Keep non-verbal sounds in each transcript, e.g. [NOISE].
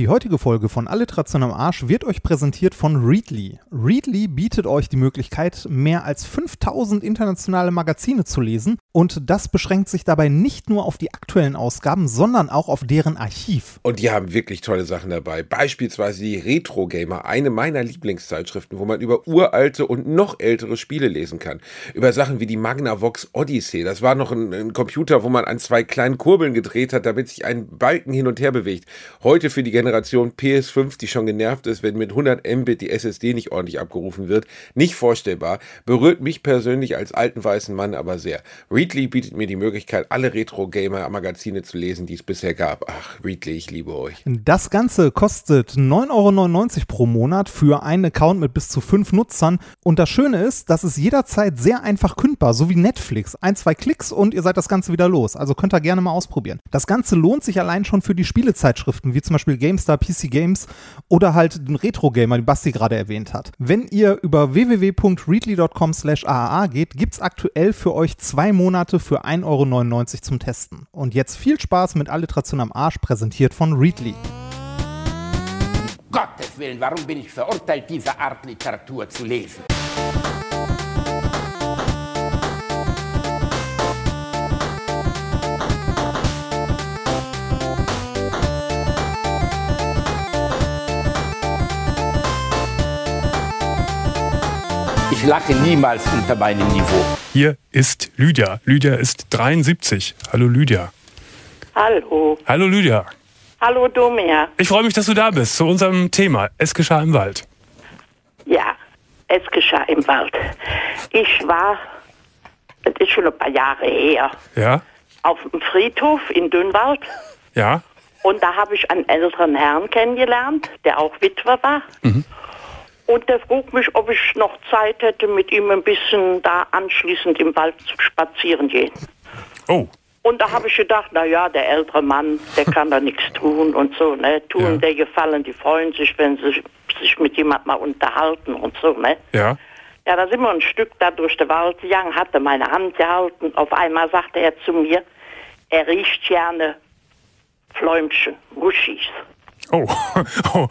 Die heutige Folge von Alliteration am Arsch wird euch präsentiert von Readly. Readly bietet euch die Möglichkeit, mehr als 5000 internationale Magazine zu lesen und das beschränkt sich dabei nicht nur auf die aktuellen Ausgaben, sondern auch auf deren Archiv. Und die haben wirklich tolle Sachen dabei. Beispielsweise die Retro Gamer, eine meiner Lieblingszeitschriften, wo man über uralte und noch ältere Spiele lesen kann. Über Sachen wie die Magnavox Odyssey. Das war noch ein, ein Computer, wo man an zwei kleinen Kurbeln gedreht hat, damit sich ein Balken hin und her bewegt. Heute für die Generation PS5, die schon genervt ist, wenn mit 100 Mbit die SSD nicht ordentlich abgerufen wird. Nicht vorstellbar. Berührt mich persönlich als alten weißen Mann aber sehr. Readly bietet mir die Möglichkeit, alle Retro-Gamer-Magazine zu lesen, die es bisher gab. Ach, Readly, ich liebe euch. Das Ganze kostet 9,99 Euro pro Monat für einen Account mit bis zu fünf Nutzern. Und das Schöne ist, das ist jederzeit sehr einfach kündbar, so wie Netflix. Ein, zwei Klicks und ihr seid das Ganze wieder los. Also könnt ihr gerne mal ausprobieren. Das Ganze lohnt sich allein schon für die Spielezeitschriften, wie zum Beispiel Game GameStar, PC Games oder halt den Retro-Gamer, den Basti gerade erwähnt hat. Wenn ihr über www.readly.com slash AAA geht, gibt es aktuell für euch zwei Monate für 1,99 Euro zum Testen. Und jetzt viel Spaß mit Alliteration am Arsch, präsentiert von Readly. Gottes Willen, warum bin ich verurteilt, diese Art Literatur zu lesen? Ich lache niemals unter meinem Niveau. Hier ist Lydia. Lydia ist 73. Hallo Lydia. Hallo. Hallo Lydia. Hallo Domer. Ich freue mich, dass du da bist zu unserem Thema. Es geschah im Wald. Ja, es geschah im Wald. Ich war, das ist schon ein paar Jahre her, Ja? auf dem Friedhof in Dünnwald. Ja? Und da habe ich einen älteren Herrn kennengelernt, der auch Witwer war. Und der frug mich, ob ich noch Zeit hätte, mit ihm ein bisschen da anschließend im Wald zu spazieren gehen. Oh. Und da habe ich gedacht, na ja, der ältere Mann, der kann da nichts tun und so, ne? Tun Ja. der Gefallen, die freuen sich, wenn sie sich mit jemand mal unterhalten und so, ne? Ja? Ja, da sind wir ein Stück da durch den Wald gegangen, hatte meine Hand gehalten. Auf einmal sagte er zu mir, er riecht gerne Fläumchen, Muschis. Oh. [LAUGHS] oh.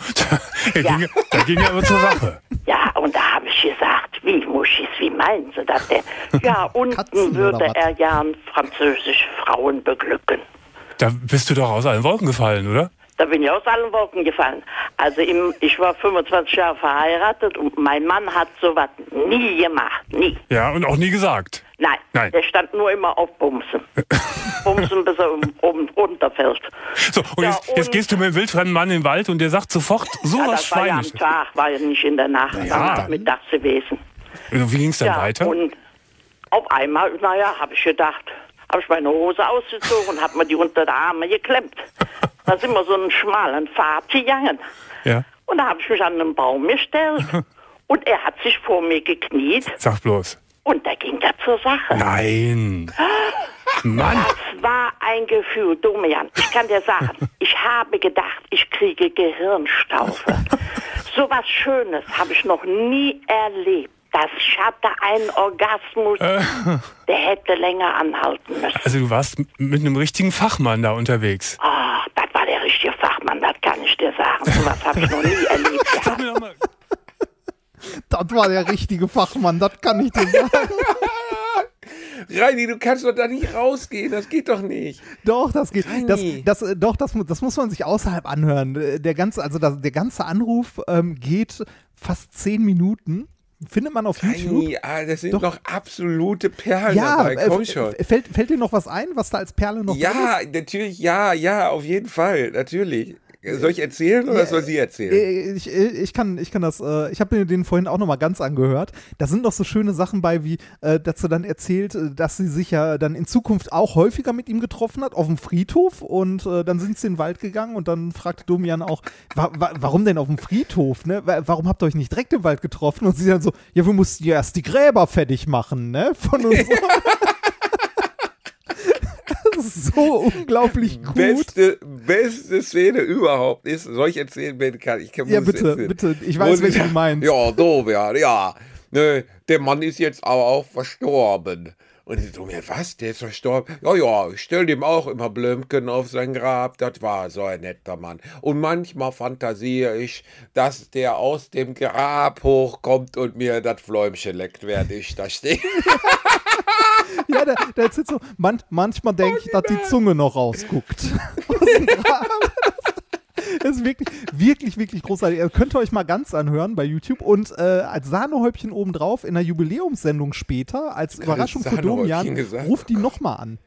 Da, Ja. ging, da ging er aber zur Sache. Ja, und da habe ich gesagt, wie Muschis, wie meinen Sie das denn? Ja, [LAUGHS] unten Katzen würde er gern französisch Frauen beglücken. Da bist du doch aus allen Wolken gefallen, oder? Da bin ich aus allen Wolken gefallen. Also im, ich war 25 Jahre verheiratet und mein Mann hat sowas nie gemacht, nie. Ja, und auch nie gesagt. Nein, Nein. der stand nur immer auf Bumsen. [LAUGHS] Bumsen, bis er oben runterfällt. So, und Ja, jetzt, jetzt und- gehst du mit einem wildfremden Mann in den Wald und der sagt sofort Ja, sowas das war ja am. Tag, war ja nicht in der Nacht, Ja. ja. nachmittags gewesen. Wie ging es dann Ja, weiter? und auf einmal, naja, habe ich gedacht, habe ich meine Hose ausgezogen und habe mir die unter die Arme geklemmt. [LAUGHS] Da sind wir so einen schmalen Pfad gegangen. Ja. Und da habe ich mich an einen Baum gestellt [LAUGHS] und er hat sich vor mir gekniet Sag bloß. Und da ging er zur Sache. Nein. Mann. Das war ein Gefühl, Domian. Ich kann dir sagen, [LAUGHS] ich habe gedacht, ich kriege Gehirnstaufe. [LAUGHS] so was Schönes habe ich noch nie erlebt. Das ich hatte einen Orgasmus, [LAUGHS] der hätte länger anhalten müssen. Also du warst mit einem richtigen Fachmann da unterwegs. Ah, das war der richtige Fachmann, das kann ich dir sagen. So was habe ich noch nie erlebt. Sag mir doch mal. Das war der richtige Fachmann, das kann ich dir sagen. Reini, du kannst doch da nicht rausgehen. Das geht doch nicht. Doch, das geht. Das, das, äh, doch, das, das muss man sich außerhalb anhören. Äh, Der ganze, also das, der ganze Anruf ähm, geht fast zehn Minuten. Findet man auf YouTube. Reini, ah, das sind Doch. noch absolute Perlen Ja, dabei. Komm schon. fällt, fällt dir noch was ein, was da als Perle noch Ja, ist? natürlich, ja, ja, auf jeden Fall, natürlich. Soll ich erzählen oder soll sie erzählen? Äh, Ich, äh, ich, kann, ich kann das, äh, ich habe mir den vorhin auch nochmal ganz angehört. Da sind noch so schöne Sachen bei, wie, äh, dass sie dann erzählt, äh, dass sie sich ja dann in Zukunft auch häufiger mit ihm getroffen hat, auf dem Friedhof. Und äh, dann sind sie in den Wald gegangen und dann fragte Domian auch, wa wa warum denn auf dem Friedhof, ne? Wa- Warum habt ihr euch nicht direkt im Wald getroffen? Und sie dann so, ja, wir mussten ja erst die Gräber fertig machen, ne? Von uns. [LAUGHS] [LAUGHS] [LAUGHS] so unglaublich gut. Beste, beste Szene überhaupt ist, soll ich erzählen, Ben kann ich kann Ja, bitte, erzählen. bitte. Ich weiß, welche du meinst. Ja, Domian, ja. Ne, der Mann ist jetzt aber auch verstorben. Und ich so, mir, was, der ist verstorben? Ja, ja, ich stell dem auch immer Blümchen auf sein Grab. Das war so ein netter Mann. Und manchmal fantasiere ich, dass der aus dem Grab hochkommt und mir das Fläumchen leckt, während ich da stehe. [LAUGHS] [LAUGHS] Ja, der, der erzählt so, man, manchmal denke ich, dass die Zunge noch rausguckt. [LAUGHS] Das ist wirklich, wirklich, wirklich großartig. Ihr könnt ihr euch mal ganz anhören bei YouTube und äh, als Sahnehäubchen obendrauf in der Jubiläumssendung später, als Überraschung für Domian, gesagt? ruft die nochmal an.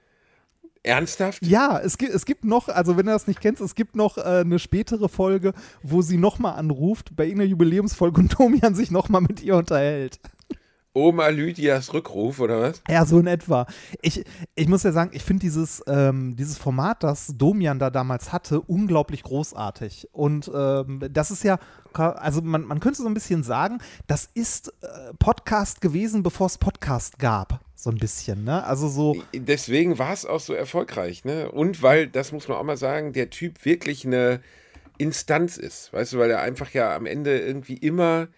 Ernsthaft? Ja, es gibt, es gibt noch, also wenn du das nicht kennst, es gibt noch äh, eine spätere Folge, wo sie nochmal anruft bei irgendeiner Jubiläumsfolge und [LAUGHS] Domian sich nochmal mit ihr unterhält. Oma Lydias Rückruf, oder was? Ja, so in etwa. Ich, ich muss ja sagen, ich finde dieses, ähm, dieses Format, das Domian da damals hatte, unglaublich großartig. Und ähm, das ist ja, also man, man könnte so ein bisschen sagen, das ist äh, Podcast gewesen, bevor es Podcast gab. So ein bisschen, ne? Also so. Deswegen war es auch so erfolgreich, ne? Und weil, das muss man auch mal sagen, der Typ wirklich eine Instanz ist, weißt du, weil er einfach ja am Ende irgendwie immer,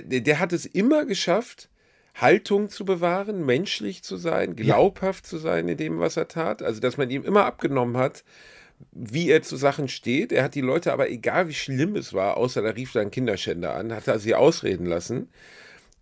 der, der hat es immer geschafft, Haltung zu bewahren, menschlich zu sein, glaubhaft zu sein in dem, was er tat. Also, dass man ihm immer abgenommen hat, wie er zu Sachen steht. Er hat die Leute aber, egal wie schlimm es war, außer da rief da ein Kinderschänder an, hat er sie ausreden lassen.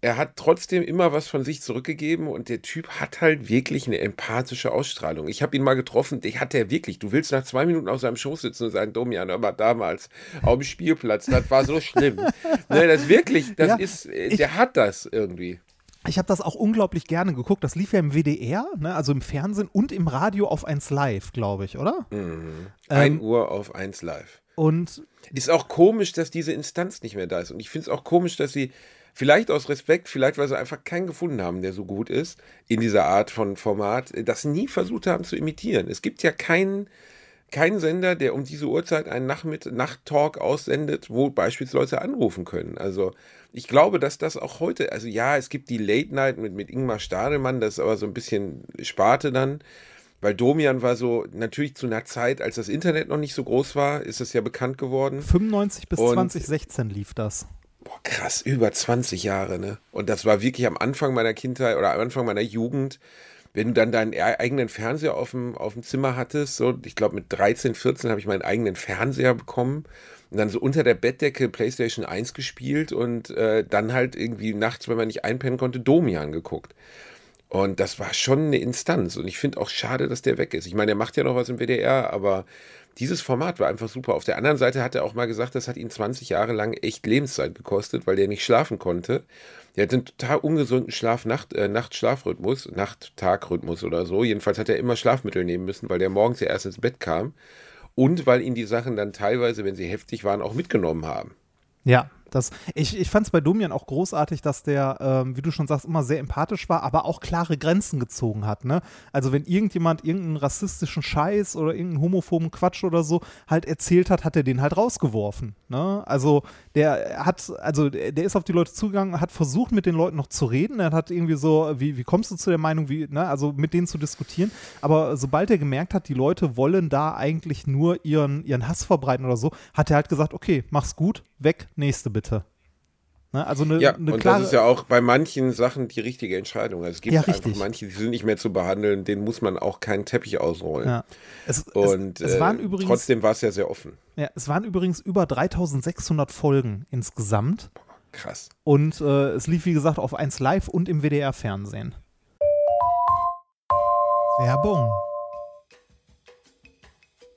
Er hat trotzdem immer was von sich zurückgegeben und der Typ hat halt wirklich eine empathische Ausstrahlung. Ich habe ihn mal getroffen, der hat er wirklich. Du willst nach zwei Minuten auf seinem Schoß sitzen und sagen, Domian, aber damals auf dem Spielplatz, das war so schlimm. [LAUGHS] ne, das wirklich, das Ja, ist, äh, der hat das irgendwie. Ich habe das auch unglaublich gerne geguckt. Das lief ja im WDR, ne? also im Fernsehen und im Radio auf 1 Live, glaube ich, oder? Mhm. Ein Ähm, Uhr auf 1 live. Und Ist auch komisch, dass diese Instanz nicht mehr da ist. Und ich finde es auch komisch, dass sie, vielleicht aus Respekt, vielleicht weil sie einfach keinen gefunden haben, der so gut ist, in dieser Art von Format, das nie versucht haben zu imitieren. Es gibt ja keinen keinen Sender, der um diese Uhrzeit einen Nachttalk aussendet, wo beispielsweise Leute anrufen können. Also ich glaube, dass das auch heute, also ja, es gibt die Late Night mit, mit Ingmar Stadelmann, das ist aber so ein bisschen Sparte dann. Weil Domian war so, natürlich zu einer Zeit, als das Internet noch nicht so groß war, ist es ja bekannt geworden. 95 bis Und- 2016 lief das. Boah, krass, über 20 Jahre, ne? Und das war wirklich am Anfang meiner Kindheit oder am Anfang meiner Jugend, wenn du dann deinen eigenen Fernseher auf dem, auf dem Zimmer hattest, so, ich glaube mit 13, 14 habe ich meinen eigenen Fernseher bekommen und dann so unter der Bettdecke PlayStation 1 gespielt und äh, dann halt irgendwie nachts, wenn man nicht einpennen konnte, Domian geguckt. Und das war schon eine Instanz. Und ich finde auch schade, dass der weg ist. Ich meine, er macht ja noch was im WDR, aber dieses Format war einfach super. Auf der anderen Seite hat er auch mal gesagt, das hat ihn 20 Jahre lang echt Lebenszeit gekostet, weil der nicht schlafen konnte. Der hat einen total ungesunden Schlaf-Nacht, äh, Nacht-Schlafrhythmus, Nacht-Tag-Rhythmus oder so. Jedenfalls hat er immer Schlafmittel nehmen müssen, weil der morgens ja erst ins Bett kam. Und weil ihn die Sachen dann teilweise, wenn sie heftig waren, auch mitgenommen haben. Ja, das, ich, ich fand es bei Domian auch großartig, dass der, ähm, wie du schon sagst, immer sehr empathisch war, aber auch klare Grenzen gezogen hat. Ne? Also wenn irgendjemand irgendeinen rassistischen Scheiß oder irgendeinen homophoben Quatsch oder so halt erzählt hat, hat er den halt rausgeworfen. Ne? Also der hat, also der ist auf die Leute zugegangen, hat versucht mit den Leuten noch zu reden. Er hat irgendwie so, wie, wie kommst du zu der Meinung, wie, ne? also mit denen zu diskutieren. Aber sobald er gemerkt hat, die Leute wollen da eigentlich nur ihren, ihren Hass verbreiten oder so, hat er halt gesagt, okay, mach's gut, weg, nächste bitte. Ne? Also eine, Ja, eine und klare, das ist ja auch bei manchen Sachen die richtige Entscheidung. Also es gibt Ja, einfach manche, die sind nicht mehr zu behandeln, denen muss man auch keinen Teppich ausrollen. ja. es, Und es, es waren äh, übrigens, trotzdem war es ja sehr offen. ja, es waren übrigens über 3600 Folgen insgesamt. Krass. Und äh, es lief, wie gesagt, auf 1 Live und im WDR-Fernsehen. Werbung.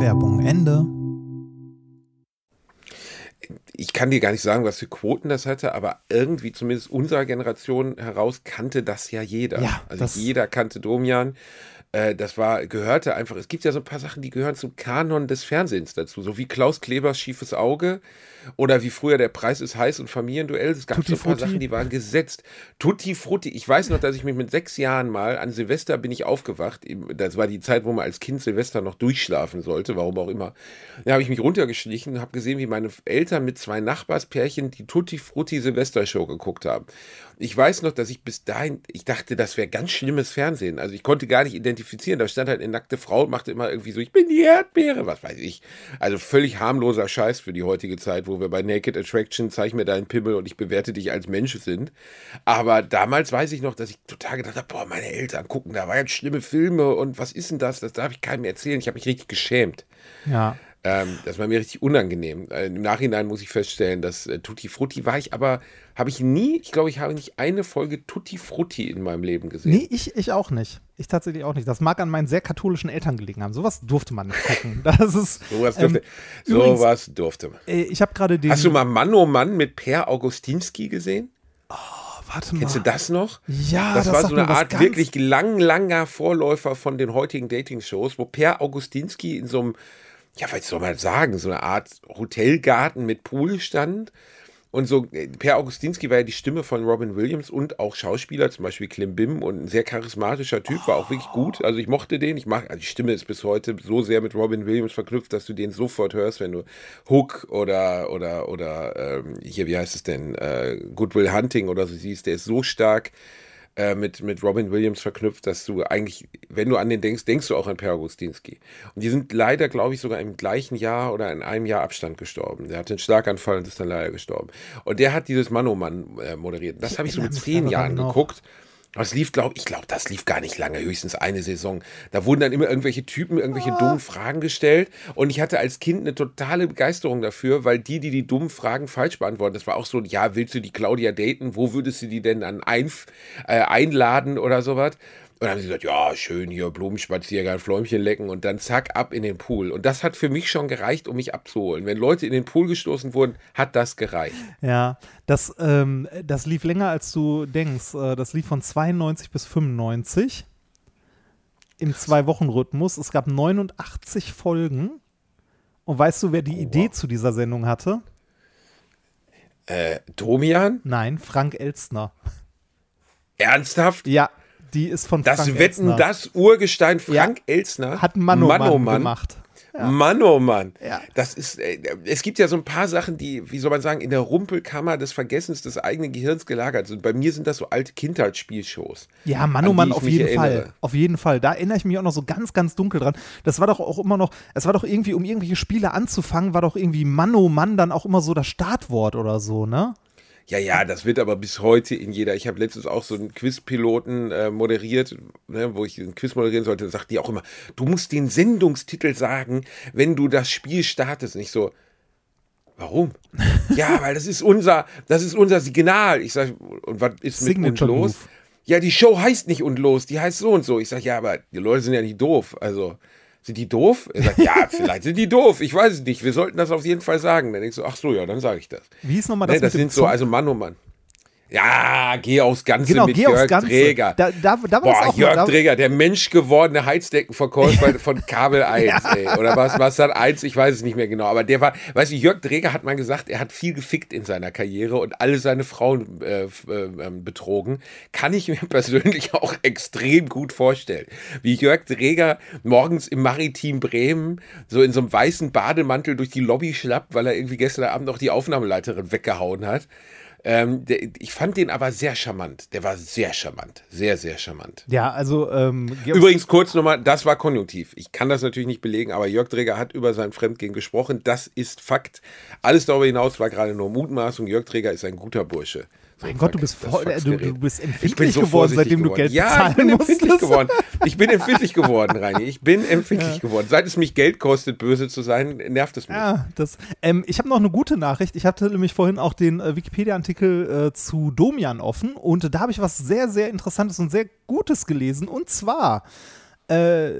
Werbung Ende. ich kann dir gar nicht sagen, was für Quoten das hatte, aber irgendwie zumindest unserer Generation heraus kannte das ja jeder. Ja, also jeder kannte Domian. Äh, Das war, gehörte einfach, es gibt ja so ein paar Sachen, die gehören zum Kanon des Fernsehens dazu, so wie Klaus Klebers schiefes Auge oder wie früher der Preis ist heiß und Familienduell. Es gab Tutti so ein paar. Sachen, die waren gesetzt. Tutti Frutti. Ich weiß noch, dass ich mich mit sechs Jahren mal an Silvester bin ich aufgewacht. Das war die Zeit, wo man als Kind Silvester noch durchschlafen sollte, warum auch immer. Da habe ich mich runtergeschlichen und habe gesehen, wie meine Eltern mit zwei Nachbarspärchen die Tutti Frutti Silvestershow geguckt haben. Ich weiß noch, dass ich bis dahin, ich dachte, das wäre ganz schlimmes Fernsehen. Also ich konnte gar nicht identifizieren. Da stand halt eine nackte Frau und machte immer irgendwie so, ich bin die Erdbeere, was weiß ich. Also völlig harmloser Scheiß für die heutige Zeit, wo wir bei Naked Attraction, zeig mir deinen Pimmel und ich bewerte dich als Mensch sind. Aber damals weiß ich noch, dass ich total gedacht habe, boah, meine Eltern gucken, da waren schlimme Filme und was ist denn das? Das darf ich keinem erzählen. Ich habe mich richtig geschämt. Ja. Ähm, das war mir richtig unangenehm. Äh, Im Nachhinein muss ich feststellen, dass äh, Tutti Frutti war ich aber, habe ich nie, ich glaube, ich habe nicht eine Folge Tutti Frutti in meinem Leben gesehen. Nee, ich, ich auch nicht. Ich tatsächlich auch nicht. Das mag an meinen sehr katholischen Eltern gelegen haben. Sowas durfte man nicht gucken. [LAUGHS] Das ist. Sowas ähm, durfte, übrigens, sowas durfte man. äh, ich habe gerade den. Hast du mal Mann oh Mann mit Per Augustinski gesehen? Warte mal. Kennst du das noch? Ja, das, das war so eine Art wirklich lang, langer Vorläufer von den heutigen Dating-Shows, wo Per Augustinski in so einem, ja, was soll man sagen, so eine Art Hotelgarten mit Pool stand. Und so, äh, Per Augustinski war ja die Stimme von Robin Williams und auch Schauspieler, zum Beispiel Klim Bim und ein sehr charismatischer Typ, war auch wirklich gut. Also ich mochte den. Ich mag, also die Stimme ist bis heute so sehr mit Robin Williams verknüpft, dass du den sofort hörst, wenn du Hook oder, oder, oder, ähm, hier, wie heißt es denn, äh, Goodwill Hunting oder so siehst, der ist so stark äh, mit, mit Robin Williams verknüpft, dass du eigentlich, wenn du an den denkst, denkst du auch an Per Augustinski. Und die sind leider, glaube ich, sogar im gleichen Jahr oder in einem Jahr Abstand gestorben. Der hatte einen Schlaganfall und ist dann leider gestorben. Und der hat dieses Mann oh Mann äh, moderiert. Das habe ich so mit zehn Jahren geguckt. Aber es lief, glaube ich, glaube, das lief gar nicht lange, höchstens eine Saison. Da wurden dann immer irgendwelche Typen irgendwelche dummen Fragen gestellt. Und ich hatte als Kind eine totale Begeisterung dafür, weil die, die die dummen Fragen falsch beantworten, das war auch so, ja, willst du die Claudia daten? Wo würdest du die denn dann ein, äh, einladen oder sowas? Und dann haben sie gesagt, ja, schön hier Blumenspaziergang, Fläumchen lecken und dann zack, ab in den Pool. Und das hat für mich schon gereicht, um mich abzuholen. Wenn Leute in den Pool gestoßen wurden, hat das gereicht. Ja, das, ähm, das lief länger als du denkst. Äh, Das lief von 92 bis 95 im Zwei-Wochen-Rhythmus. Es gab 89 Folgen. Und weißt du, wer die Idee zu dieser Sendung hatte? Äh, Domian? Nein, Frank Elstner. Ernsthaft? Ja, die ist von Das Frank Wetten, Elstner. das Urgestein Frank Elstner Hat Mann oh Mann, oh Mann. gemacht. Mann, oh Mann. Ja. Das ist, äh, es gibt ja so ein paar Sachen, die, wie soll man sagen, in der Rumpelkammer des Vergessens des eigenen Gehirns gelagert sind. Bei mir sind das so alte Kindheitsspielshows. Ja, Mann, an oh Mann, auf jeden erinnere. Fall. Auf jeden Fall. Da erinnere ich mich auch noch so ganz, ganz dunkel dran. Das war doch auch immer noch, es war doch irgendwie, um irgendwelche Spiele anzufangen, war doch irgendwie Mann, oh Mann dann auch immer so das Startwort oder so, ne? Ja, ja, das wird aber bis heute in jeder. Ich habe letztens auch so einen Quizpiloten äh, moderiert, ne, wo ich einen Quiz moderieren sollte. Da sagt die auch immer, du musst den Sendungstitel sagen, wenn du das Spiel startest. Nicht so, warum? [LAUGHS] ja, weil das ist unser, das ist unser Signal. Ich sage, und was ist mit und Signature los? Move. Ja, die Show heißt nicht und los, die heißt so und so. Ich sage, ja, aber die Leute sind ja nicht doof. Also, sind die doof? Er sagt, ja, vielleicht sind die doof. Ich weiß es nicht. Wir sollten das auf jeden Fall sagen. Dann denkst du, ach so, ja, dann sage ich das. Wie hieß nochmal das Nee, das sind so, also Mann, oh Mann. Ja, geh aufs Ganze Genau, mit geh aufs Jörg Ganze. Träger. Da- da- da war Boah, auch Jörg da- Träger, der menschgewordene Heizdeckenverkäufer [LAUGHS] von Kabel 1, ey. Oder was, was hat 1? Ich weiß es nicht mehr genau. Aber der war, weißt du, Jörg Träger hat mal gesagt, er hat viel gefickt in seiner Karriere und alle seine Frauen äh, äh, ähm, betrogen. Kann ich mir [LAUGHS] persönlich auch extrem gut vorstellen. Wie Jörg Träger morgens im Maritim Bremen so in so einem weißen Bademantel durch die Lobby schlappt, weil er irgendwie gestern Abend noch die Aufnahmeleiterin weggehauen hat Ähm, der, ich fand den aber sehr charmant. Der war sehr charmant. Sehr, sehr charmant. Ja, also ähm, Übrigens kurz nochmal, das war konjunktiv. Ich kann das natürlich nicht belegen, aber Jörg Träger hat über sein Fremdgehen gesprochen. Das ist Fakt. Alles darüber hinaus war gerade nur Mutmaßung. Jörg Träger ist ein guter Bursche. Mein Gott, du bist voll, du, du bist Ich bin empfindlich so geworden, seitdem du geworden. Geld ja, bezahlen ich bin empfindlich geworden. Ich bin empfindlich [LAUGHS] geworden, Reini. Ich bin empfindlich geworden. Seit es mich Geld kostet, böse zu sein, nervt es mich. Ja, das, ähm, ich habe noch eine gute Nachricht. Ich hatte nämlich vorhin auch den äh, Wikipedia-Artikel äh, zu Domian offen und da habe ich was sehr, sehr Interessantes und sehr Gutes gelesen. Und zwar, äh,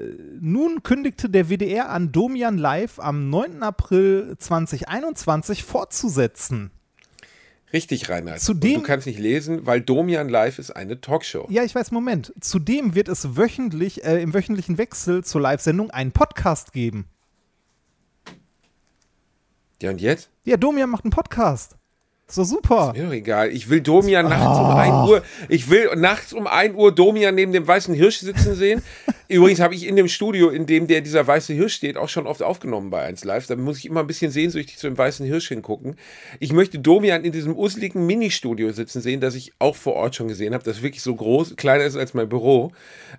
nun kündigte der WDR an, Domian Live am 9. April 2021 fortzusetzen. Richtig, Reinhard. Zudem- Und du kannst nicht lesen, weil Domian Live ist eine Talkshow. Ja, ich weiß, Moment. Zudem wird es wöchentlich, äh, im wöchentlichen Wechsel zur Live-Sendung einen Podcast geben. Ja, und jetzt? Ja, Domian macht einen Podcast. Ist doch super. Mir doch egal. Ich will Domian nachts um 1 Uhr. Ich will nachts um 1 Uhr Domian neben dem weißen Hirsch sitzen sehen. [LAUGHS] Übrigens habe ich in dem Studio, in dem der dieser weiße Hirsch steht, auch schon oft aufgenommen bei 1 Live. Da muss ich immer ein bisschen sehnsüchtig zu dem weißen Hirsch hingucken. Ich möchte Domian in diesem useligen Ministudio sitzen sehen, das ich auch vor Ort schon gesehen habe, das wirklich so groß, kleiner ist als mein Büro.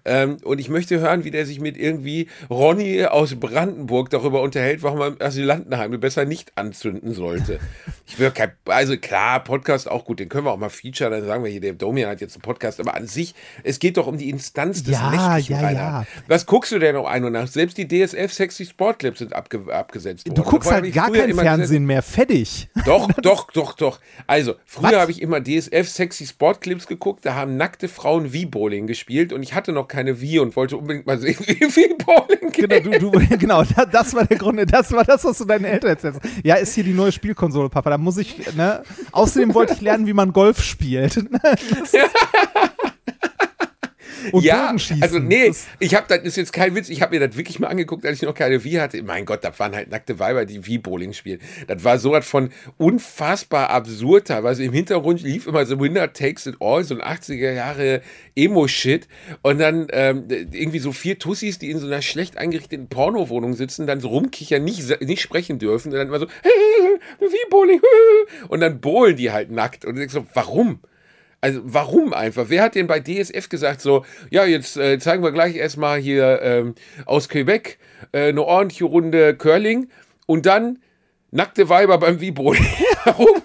Ähm, und ich möchte hören, wie der sich mit irgendwie Ronny aus Brandenburg darüber unterhält, warum man Asylantenheime besser nicht anzünden sollte. Ich will kein, also klar, Podcast auch gut, den können wir auch mal featuren, dann sagen wir hier, der Domian hat jetzt einen Podcast, aber an sich, es geht doch um die Instanz des Ja, Nächtlichen, ja, Reinhard. Ja. Was guckst du denn noch ein und nach? Selbst die DSF Sexy Sport Clips sind abge abgesetzt worden. Du guckst Davor halt gar kein Fernsehen mehr. Fertig. gesessen- Doch, [LAUGHS] doch, doch, doch. Also, früher habe ich immer DSF Sexy Sport Clips geguckt, da haben nackte Frauen Wii-Bowling gespielt und ich hatte noch keine Wii und wollte unbedingt mal sehen, [LAUGHS] wie Wii-Bowling geht. Genau, du, du, [LAUGHS] genau da- das war der Grund, das war das, was du deinen Eltern erzählst. Ja, ist hier die neue Spielkonsole, Papa. Da muss ich, ne? Außerdem wollte ich lernen, wie man Golf spielt. Und ja, Bogenschießen. also nee, Das- ich habe das ist jetzt kein Witz, ich habe mir das wirklich mal angeguckt, als ich noch keine Wii hatte. Mein Gott, das waren halt nackte Weiber, die Wii-Bowling spielen. Das war so was von unfassbar absurd teilweise. Im Hintergrund lief immer so Winner Takes It All, so ein 80er Jahre Emo-Shit. Und dann ähm, irgendwie so vier Tussis, die in so einer schlecht eingerichteten Pornowohnung sitzen, dann so rumkichern, nicht, nicht sprechen dürfen. Und dann immer so, [LAUGHS] Wii-Bowling. [LAUGHS] Und dann bowlen die halt nackt. Und denkst so, warum? Also warum einfach? Wer hat denn bei DSF gesagt so, ja, jetzt äh, zeigen wir gleich erstmal hier ähm, aus Quebec äh, eine ordentliche Runde Curling und dann nackte Weiber beim Vibro. [LAUGHS] warum?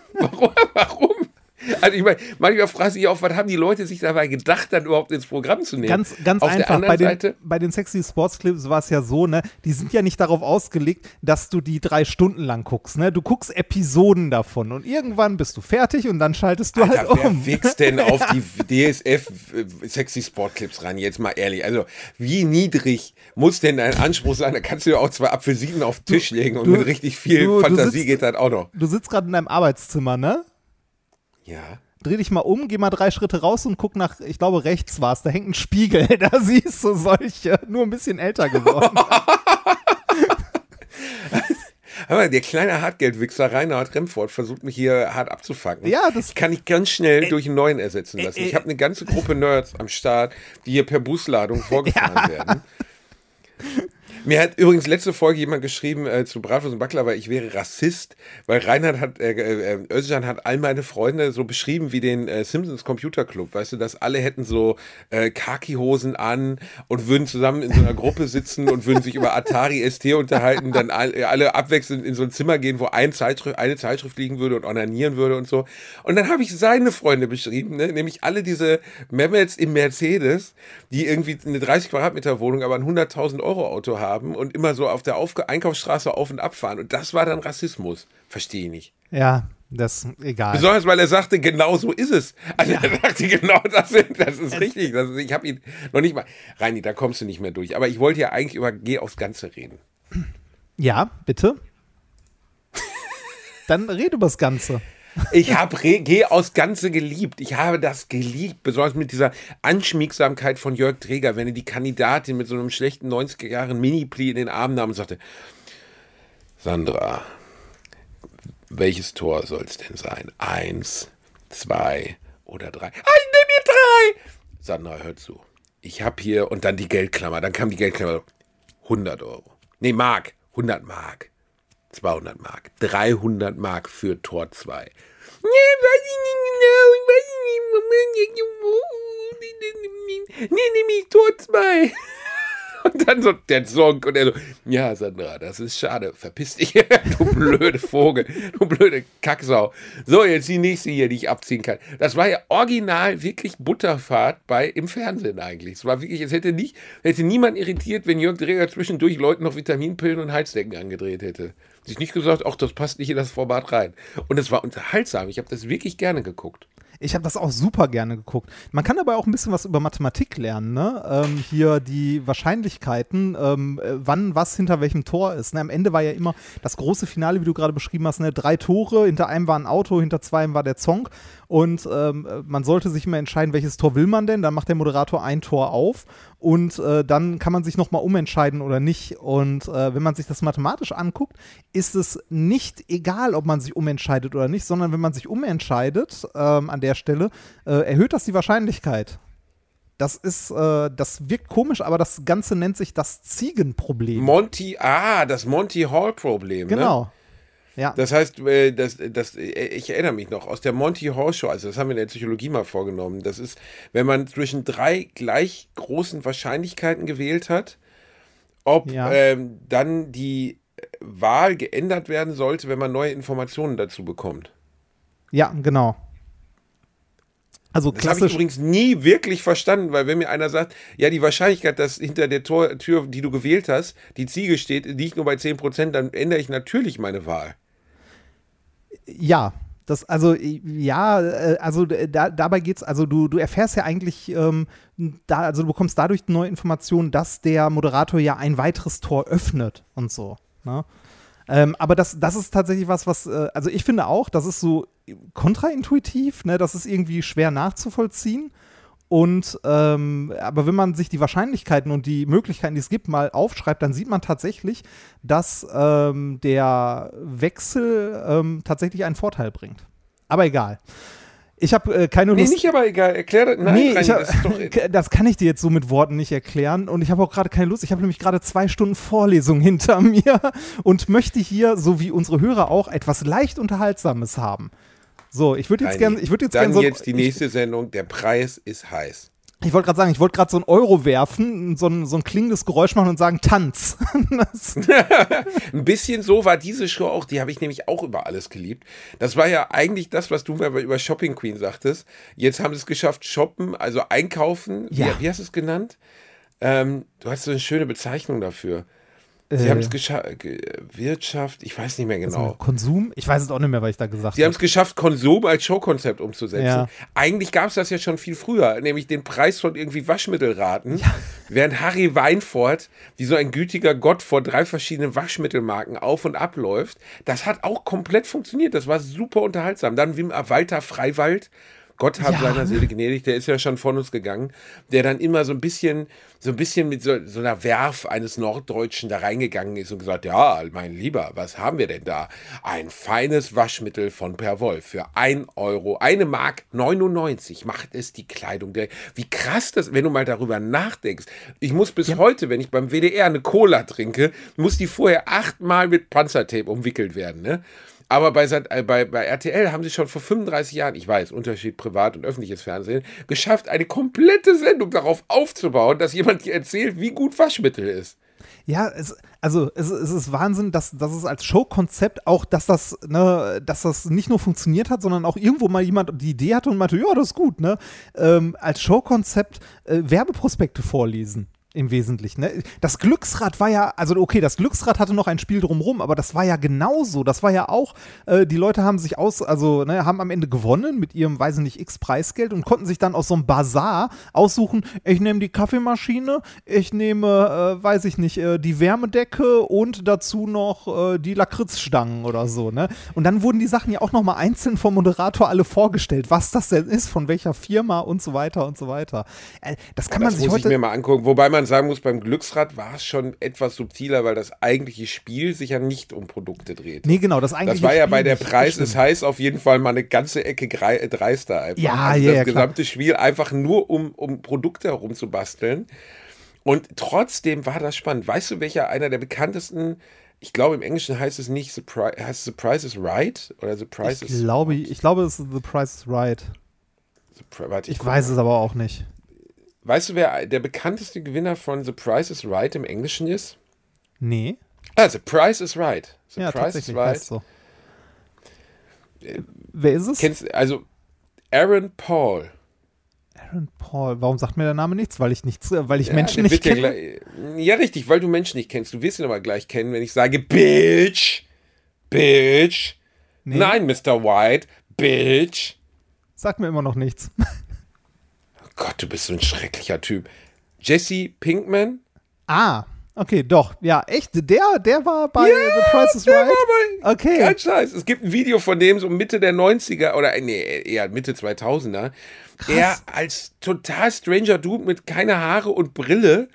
Also ich meine, manchmal frage ich auch, was haben die Leute sich dabei gedacht, dann überhaupt ins Programm zu nehmen? Ganz, ganz Auf einfach. Bei den, Seite, bei den Sexy Sports Clips war es ja so, ne? Die sind ja nicht darauf ausgelegt, dass du die drei Stunden lang guckst, ne? Du guckst Episoden davon und irgendwann bist du fertig und dann schaltest du Alter, halt wer um. wächst denn [LAUGHS] auf die DSF äh, Sexy Sport Clips ran? Jetzt mal ehrlich. Also, wie niedrig muss denn dein Anspruch sein? Da kannst du ja auch zwei Apfelsinen auf den Tisch legen und du- mit richtig viel du- du Fantasie sitzt- geht das auch noch. Du sitzt gerade in deinem Arbeitszimmer, ne? Ja. Dreh dich mal um, geh mal drei Schritte raus und guck nach, ich glaube, rechts war es. Da hängt ein Spiegel. [LAUGHS] Da siehst du solche, nur ein bisschen älter geworden. [LAUGHS] Mal, der kleine Hartgeldwichser Reinhard Remford versucht mich hier hart abzufangen. Ja, das- Ich kann ich ganz schnell durch einen neuen ersetzen lassen. äh, Ich habe eine ganze Gruppe Nerds am Start, die hier per Busladung [LAUGHS] vorgefahren werden. Mir hat übrigens letzte Folge jemand geschrieben äh, zu Bratwurst und Baklava, ich wäre Rassist, weil Reinhard hat, äh, äh, Özcan hat all meine Freunde so beschrieben wie den äh, Simpsons Computer Club, weißt du, dass alle hätten so äh, Khaki-Hosen an und würden zusammen in so einer Gruppe sitzen und würden sich über Atari ST unterhalten, dann äh, alle abwechselnd in so ein Zimmer gehen, wo ein Zeitschrift, eine Zeitschrift liegen würde und onanieren würde und so. Und dann habe ich seine Freunde beschrieben, ne? nämlich alle diese Mehmets im Mercedes, die irgendwie eine 30 Quadratmeter Wohnung, aber ein 100.000 Euro Auto haben und immer so auf der auf Einkaufsstraße auf und ab fahren. Und das war dann Rassismus. Verstehe ich nicht. ja, das, egal. Besonders, weil er sagte, genau so ist es. Also er sagte, genau das, das ist richtig. Das ist, ich habe ihn noch nicht mal. Reini, da kommst du nicht mehr durch. Aber ich wollte ja eigentlich über Geh aufs Ganze reden. Ja, bitte. Dann red übers Ganze. Ich habe Geh aus Ganze geliebt. Ich habe das geliebt, besonders mit dieser Anschmiegsamkeit von Jörg Träger, wenn er die Kandidatin mit so einem schlechten 90er Jahren Mini-Pli in den Arm nahm und sagte, Sandra, welches Tor soll es denn sein? Eins, zwei oder drei? Ah, ich nehme hier drei! Sandra, hör zu. Ich habe hier, und dann die Geldklammer, dann kam die Geldklammer, 100 Euro. Nee, Mark, 100 Mark. 200 Mark, 300 Mark für Tor 2. weiß ich nicht genau, ich weiß nicht, Moment, nee, nee, mich tut's mal. Und dann so der Song und er so, ja, Sandra, das ist schade, verpiss dich, du blöde Vogel, du blöde Kacksau. So, jetzt die nächste hier, die ich abziehen kann. Das war ja original wirklich Butterfahrt bei im Fernsehen eigentlich. Es war wirklich, es hätte nicht, hätte niemand irritiert, wenn Jörg Dreger zwischendurch Leuten noch Vitaminpillen und Heizdecken angedreht hätte. Sich nicht gesagt, ach, das passt nicht in das Format rein. Und es war unterhaltsam. Ich habe das wirklich gerne geguckt. Ich habe das auch super gerne geguckt. Man kann aber auch ein bisschen was über Mathematik lernen. Ne? Ähm, hier die Wahrscheinlichkeiten, ähm, äh, wann was hinter welchem Tor ist. Ne? Am Ende war ja immer das große Finale, wie du gerade beschrieben hast, ne? drei Tore, hinter einem war ein Auto, hinter zwei war der Zong. Und ähm, man sollte sich immer entscheiden, welches Tor will man denn. Dann macht der Moderator ein Tor auf und äh, dann kann man sich nochmal umentscheiden oder nicht. Und äh, wenn man sich das mathematisch anguckt, ist es nicht egal, ob man sich umentscheidet oder nicht, sondern wenn man sich umentscheidet ähm, an der Stelle, äh, erhöht das die Wahrscheinlichkeit. Das ist, äh, das wirkt komisch, aber das Ganze nennt sich das Ziegenproblem. Monty, ah, das Monty Hall-Problem. genau. Ne? Ja. Das heißt, äh, das, das, äh, ich erinnere mich noch aus der Monty Hall Show, also das haben wir in der Psychologie mal vorgenommen. Das ist, wenn man zwischen drei gleich großen Wahrscheinlichkeiten gewählt hat, ob Ja. ähm, dann die Wahl geändert werden sollte, wenn man neue Informationen dazu bekommt. ja, genau. Also Das habe ich übrigens nie wirklich verstanden, weil wenn mir einer sagt, ja, die Wahrscheinlichkeit, dass hinter der Tor, Tür, die du gewählt hast, die Ziege steht, liegt nur bei 10%, dann ändere ich natürlich meine Wahl. Ja, das, also, ja, äh, also äh, da, dabei geht's, also du, du erfährst ja eigentlich, ähm, da, also du bekommst dadurch neue Informationen, dass der Moderator ja ein weiteres Tor öffnet und so. Ne? Ähm, aber das, das ist tatsächlich was, was, äh, also ich finde auch, das ist so kontraintuitiv, ne? das ist irgendwie schwer nachzuvollziehen. Und ähm, aber wenn man sich die Wahrscheinlichkeiten und die Möglichkeiten, die es gibt, mal aufschreibt, dann sieht man tatsächlich, dass ähm, der Wechsel ähm, tatsächlich einen Vorteil bringt. Aber egal. Ich habe äh, keine Nee, Lust. nicht aber egal, erklär das. Nein, nee, Reini, ich hab, das [LAUGHS] doch, das kann ich dir jetzt so mit Worten nicht erklären. Und ich habe auch gerade keine Lust. Ich habe nämlich gerade zwei Stunden Vorlesung [LAUGHS] hinter mir und möchte hier, so wie unsere Hörer auch, etwas leicht Unterhaltsames haben. So, ich würde jetzt gerne, ich Dann gerne so, jetzt die nächste Sendung, der Preis ist heiß. ich, ich wollte gerade sagen, ich wollte gerade so ein Euro werfen, so ein, so ein klingendes Geräusch machen und sagen Tanz. [LAUGHS] [LAUGHS] Ein bisschen so war diese Show auch, die habe ich nämlich auch über alles geliebt. Das war ja eigentlich das, was du mir über Shopping Queen sagtest. Jetzt haben sie es geschafft, shoppen, also einkaufen. Ja. Wie, wie hast du es genannt? Ähm, du hast so eine schöne Bezeichnung dafür. Sie Äh. haben es geschafft, Wirtschaft, ich weiß nicht mehr genau. also Konsum, ich weiß es auch nicht mehr, was ich da gesagt Sie haben habe. es geschafft, Konsum als Showkonzept umzusetzen. Ja. Eigentlich gab es das ja schon viel früher, nämlich den Preis von irgendwie Waschmittelraten, während Harry Weinfurt wie so ein gütiger Gott vor drei verschiedenen Waschmittelmarken auf und abläuft. Das hat auch komplett funktioniert. Das war super unterhaltsam. Dann wie Walter Freiwald. Gott hat Ja. seiner Seele gnädig, der ist ja schon von uns gegangen, der dann immer so ein bisschen, so ein bisschen mit so, so einer Werf eines Norddeutschen da reingegangen ist und gesagt, ja, mein Lieber, was haben wir denn da? Ein feines Waschmittel von Perwoll für 1 Euro, eine Mark 99 macht es die Kleidung. Der, wie krass das, wenn du mal darüber nachdenkst. Ich muss bis heute, wenn ich beim WDR eine Cola trinke, muss die vorher achtmal mit Panzertape umwickelt werden, ne? Aber bei, äh, bei, bei RTL haben sie schon vor 35 Jahren, ich weiß, Unterschied privat und öffentliches Fernsehen, geschafft, eine komplette Sendung darauf aufzubauen, dass jemand dir erzählt, wie gut Waschmittel ist. Ja, es, also es, es ist Wahnsinn, dass, dass es als Showkonzept auch, dass das, ne, dass das nicht nur funktioniert hat, sondern auch irgendwo mal jemand die Idee hatte und meinte, ja, das ist gut, ne? Ähm, als Showkonzept äh, Werbeprospekte vorlesen. Im Wesentlichen. Ne? Das Glücksrad war ja, also okay, das Glücksrad hatte noch ein Spiel drumrum, aber das war ja genauso. Das war ja auch, äh, die Leute haben sich aus, also ne, haben am Ende gewonnen mit ihrem, weiß ich nicht, X Preisgeld und konnten sich dann aus so einem Bazar aussuchen, ich nehme die Kaffeemaschine, ich nehme, äh, weiß ich nicht, äh, die Wärmedecke und dazu noch äh, die Lakritzstangen oder so, ne? Und dann wurden die Sachen ja auch nochmal einzeln vom Moderator alle vorgestellt, was das denn ist, von welcher Firma und so weiter und so weiter. Äh, das kann man das sich muss ich heute. mir mal angucken. Wobei man sagen muss, beim Glücksrad war es schon etwas subtiler, weil das eigentliche Spiel sich ja nicht um Produkte dreht. Nee, genau, das eigentlich. Das war ja bei der Preis ist heiß auf jeden Fall mal eine ganze Ecke äh, dreister einfach. Ja, also ja, das ja, klar. gesamte Spiel einfach nur um, um Produkte herumzubasteln. Und trotzdem war das spannend. Weißt du, welcher einer der bekanntesten ich glaube, im Englischen heißt es nicht The Price, heißt The Price is Right oder The Price Ich is. glaube, ich glaube, es ist The Price is Right. Pri- warte, Ich guck weiß mal. es aber auch nicht. Weißt du, wer der bekannteste Gewinner von The Price is Right im Englischen ist? Nee. Ah, The Price is Right. The ja, Price is Right. so. Wer ist es? Kennst, also Aaron Paul. Aaron Paul. Warum sagt mir der Name nichts? Weil ich nichts, weil ich Ja, Menschen nicht ja kenne. gleich- Ja, richtig, weil du Menschen nicht kennst. Du wirst ihn aber gleich kennen, wenn ich sage Bitch. Bitch. Nee. Nein, Mr. White. Bitch. Sagt mir immer noch nichts. [LAUGHS] Gott, du bist so ein schrecklicher Typ. Jesse Pinkman. ah, okay, doch. Ja, echt. Der, der war bei The Price is Der Right. war bei, Okay. Kein Scheiß. Es gibt ein Video von dem so Mitte der 90er oder nee, eher Mitte 2000er. Der als total stranger Dude mit keine Haare und Brille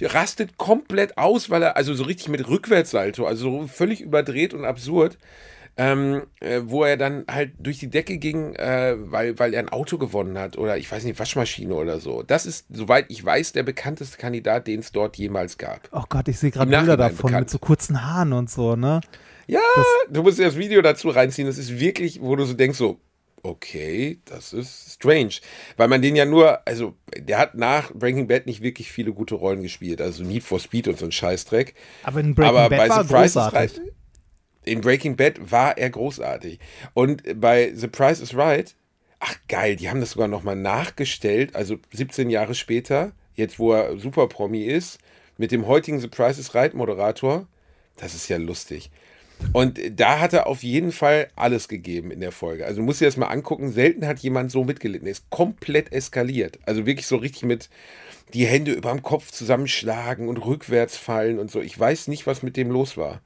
rastet komplett aus, weil er, also so richtig mit Rückwärtssalto, also so völlig überdreht und absurd, ähm, äh, wo er dann halt durch die Decke ging, äh, weil, weil er ein Auto gewonnen hat oder ich weiß nicht, Waschmaschine oder so. Das ist, soweit ich weiß, der bekannteste Kandidat, den es dort jemals gab. Oh Gott, ich sehe gerade Bilder davon bekannt. mit so kurzen Haaren und so, ne? Ja, du musst dir das Video dazu reinziehen. Das ist wirklich, wo du so denkst, so, okay, das ist strange. Weil man den ja nur, also der hat nach Breaking Bad nicht wirklich viele gute Rollen gespielt. Also Need for Speed und so ein Scheißdreck. Aber in Breaking Aber Bad bei war is großartig. Right, in Breaking Bad war er großartig. Und bei The Price is Right, ach geil, die haben das sogar nochmal nachgestellt, also 17 Jahre später, jetzt wo er Super Promi ist, mit dem heutigen The Price is Right Moderator. Das ist ja lustig. Und da hat er auf jeden Fall alles gegeben in der Folge. Also musst dir das mal angucken. Selten hat jemand so mitgelitten. Er ist komplett eskaliert. Also wirklich so richtig mit die Hände über dem Kopf zusammenschlagen und rückwärts fallen und so. Ich weiß nicht, was mit dem los war.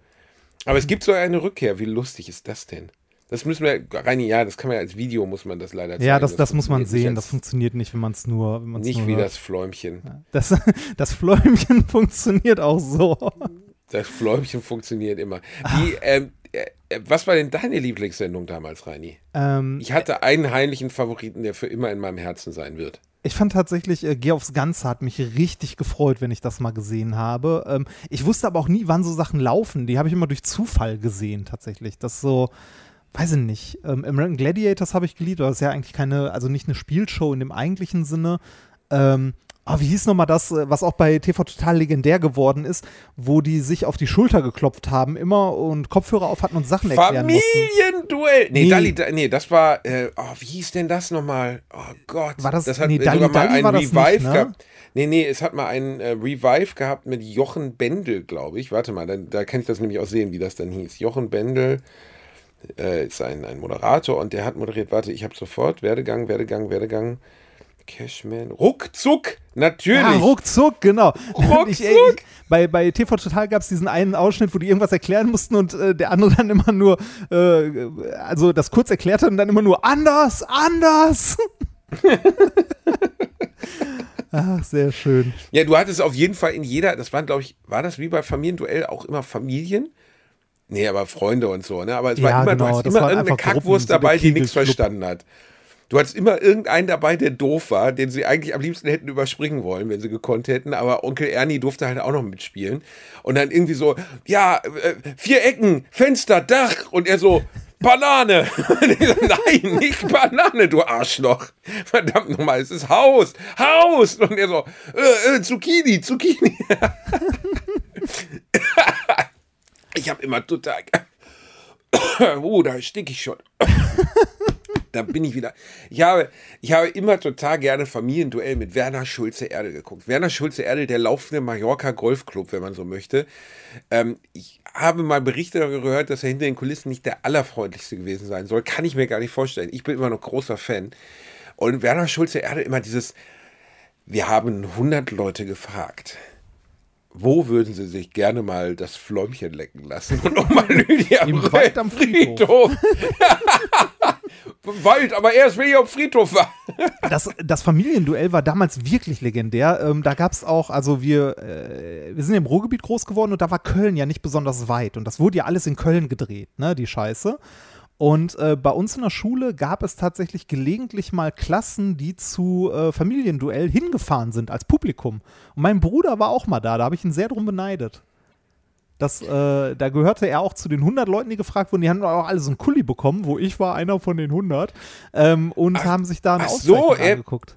Aber es gibt so eine Rückkehr. Wie lustig ist das denn? Das müssen wir, Reini, ja, das kann man ja als Video, muss man das leider zeigen. Ja, das, das muss man sehen. Das funktioniert nicht, wenn man es nur, wenn Nicht nur wie hört. das Fläumchen. Das, [LAUGHS] das Fläumchen [LAUGHS] funktioniert auch so. Das Fläumchen funktioniert immer. Wie, ähm, äh, äh, was war denn deine Lieblingssendung damals, Reini? Ähm, Ich hatte einen heimlichen Favoriten, der für immer in meinem Herzen sein wird. Ich fand tatsächlich, äh, Geh aufs Ganze hat mich richtig gefreut, wenn ich das mal gesehen habe. Ähm, ich wusste aber auch nie, wann so Sachen laufen. Die habe ich immer durch Zufall gesehen, tatsächlich. Das so, weiß ich nicht. Ähm, American Gladiators habe ich geliebt, aber das ist ja eigentlich keine, also nicht eine Spielshow in dem eigentlichen Sinne. Ähm, ah, wie hieß nochmal das, äh, was auch bei TV total legendär geworden ist, wo die sich auf die Schulter geklopft haben immer und Kopfhörer auf hatten und Sachen erklären mussten. Familienduell! Nee, Nee. Da, das war, äh, oh, wie hieß denn das nochmal? Oh Gott. War das- hat nee, Dalli sogar mal Dalli war das nicht, Revive ne? gehabt. Nee, nee, es hat mal einen äh, Revive gehabt mit Jochen Bendel, glaube ich. Warte mal, dann, da kann ich das nämlich auch sehen, wie das dann hieß. Jochen Bendel äh, ist ein, ein Moderator und der hat moderiert, warte, ich habe sofort, Werdegang, Werdegang, Werdegang, Cashman, ruckzuck, natürlich. Ja, ruckzuck, genau. [LAUGHS] Ruckzuck. Ich, ich, bei, bei TV Total gab es diesen einen Ausschnitt, wo die irgendwas erklären mussten und äh, der andere dann immer nur, äh, also das kurz erklärt hat und dann immer nur anders, anders. [LAUGHS] Ach, sehr schön. Ja, du hattest auf jeden Fall in jeder, das waren, glaube ich, war das wie bei Familienduell auch immer Familien? Nee, aber Freunde und so, ne? Aber es war Ja, immer, genau, du hast immer irgendeine einfach Gruppen, Kackwurst so dabei, die nichts verstanden hat. Du hattest immer irgendeinen dabei, der doof war, den sie eigentlich am liebsten hätten überspringen wollen, wenn sie gekonnt hätten. Aber Onkel Ernie durfte halt auch noch mitspielen. Und dann irgendwie so, ja, äh, vier Ecken, Fenster, Dach. Und er so, Banane. [LAUGHS] Nein, nicht Banane, du Arschloch. Verdammt nochmal, es ist Haus, Haus. Und er so, äh, äh, Zucchini, Zucchini. [LAUGHS] ich habe immer total... Oh, [COUGHS] da stinke ich schon. Da bin ich wieder. Ich habe, ich habe immer total gerne Familienduell mit Werner Schulze-Erdel geguckt. Werner Schulze-Erdel, der laufende Mallorca Golfclub, wenn man so möchte. Ähm, ich habe mal Berichte darüber gehört, dass er hinter den Kulissen nicht der allerfreundlichste gewesen sein soll. Kann ich mir gar nicht vorstellen. Ich bin immer noch großer Fan. Und Werner Schulze-Erdel immer dieses, wir haben 100 Leute gefragt. Wo würden Sie sich gerne mal das Fläumchen lecken lassen? Und nochmal Lydia [LAUGHS] Im Wald am Friedhof. [LAUGHS] [LAUGHS] Wald, aber erst, wenn ich auf Friedhof war. [LAUGHS] Das, das Familienduell war damals wirklich legendär. Ähm, da gab es auch, also wir, äh, wir sind im Ruhrgebiet groß geworden und da war Köln ja nicht besonders weit. Und das wurde ja alles in Köln gedreht, ne, die Scheiße. Und äh, bei uns in der Schule gab es tatsächlich gelegentlich mal Klassen, die zu äh, Familienduell hingefahren sind als Publikum. Und mein Bruder war auch mal da, da habe ich ihn sehr drum beneidet. Das, äh, da gehörte er auch zu den 100 Leuten, die gefragt wurden. Die haben auch alle so einen Kulli bekommen, wo ich war einer von den 100 ähm, und Ach- haben sich da eine ach so, angeguckt.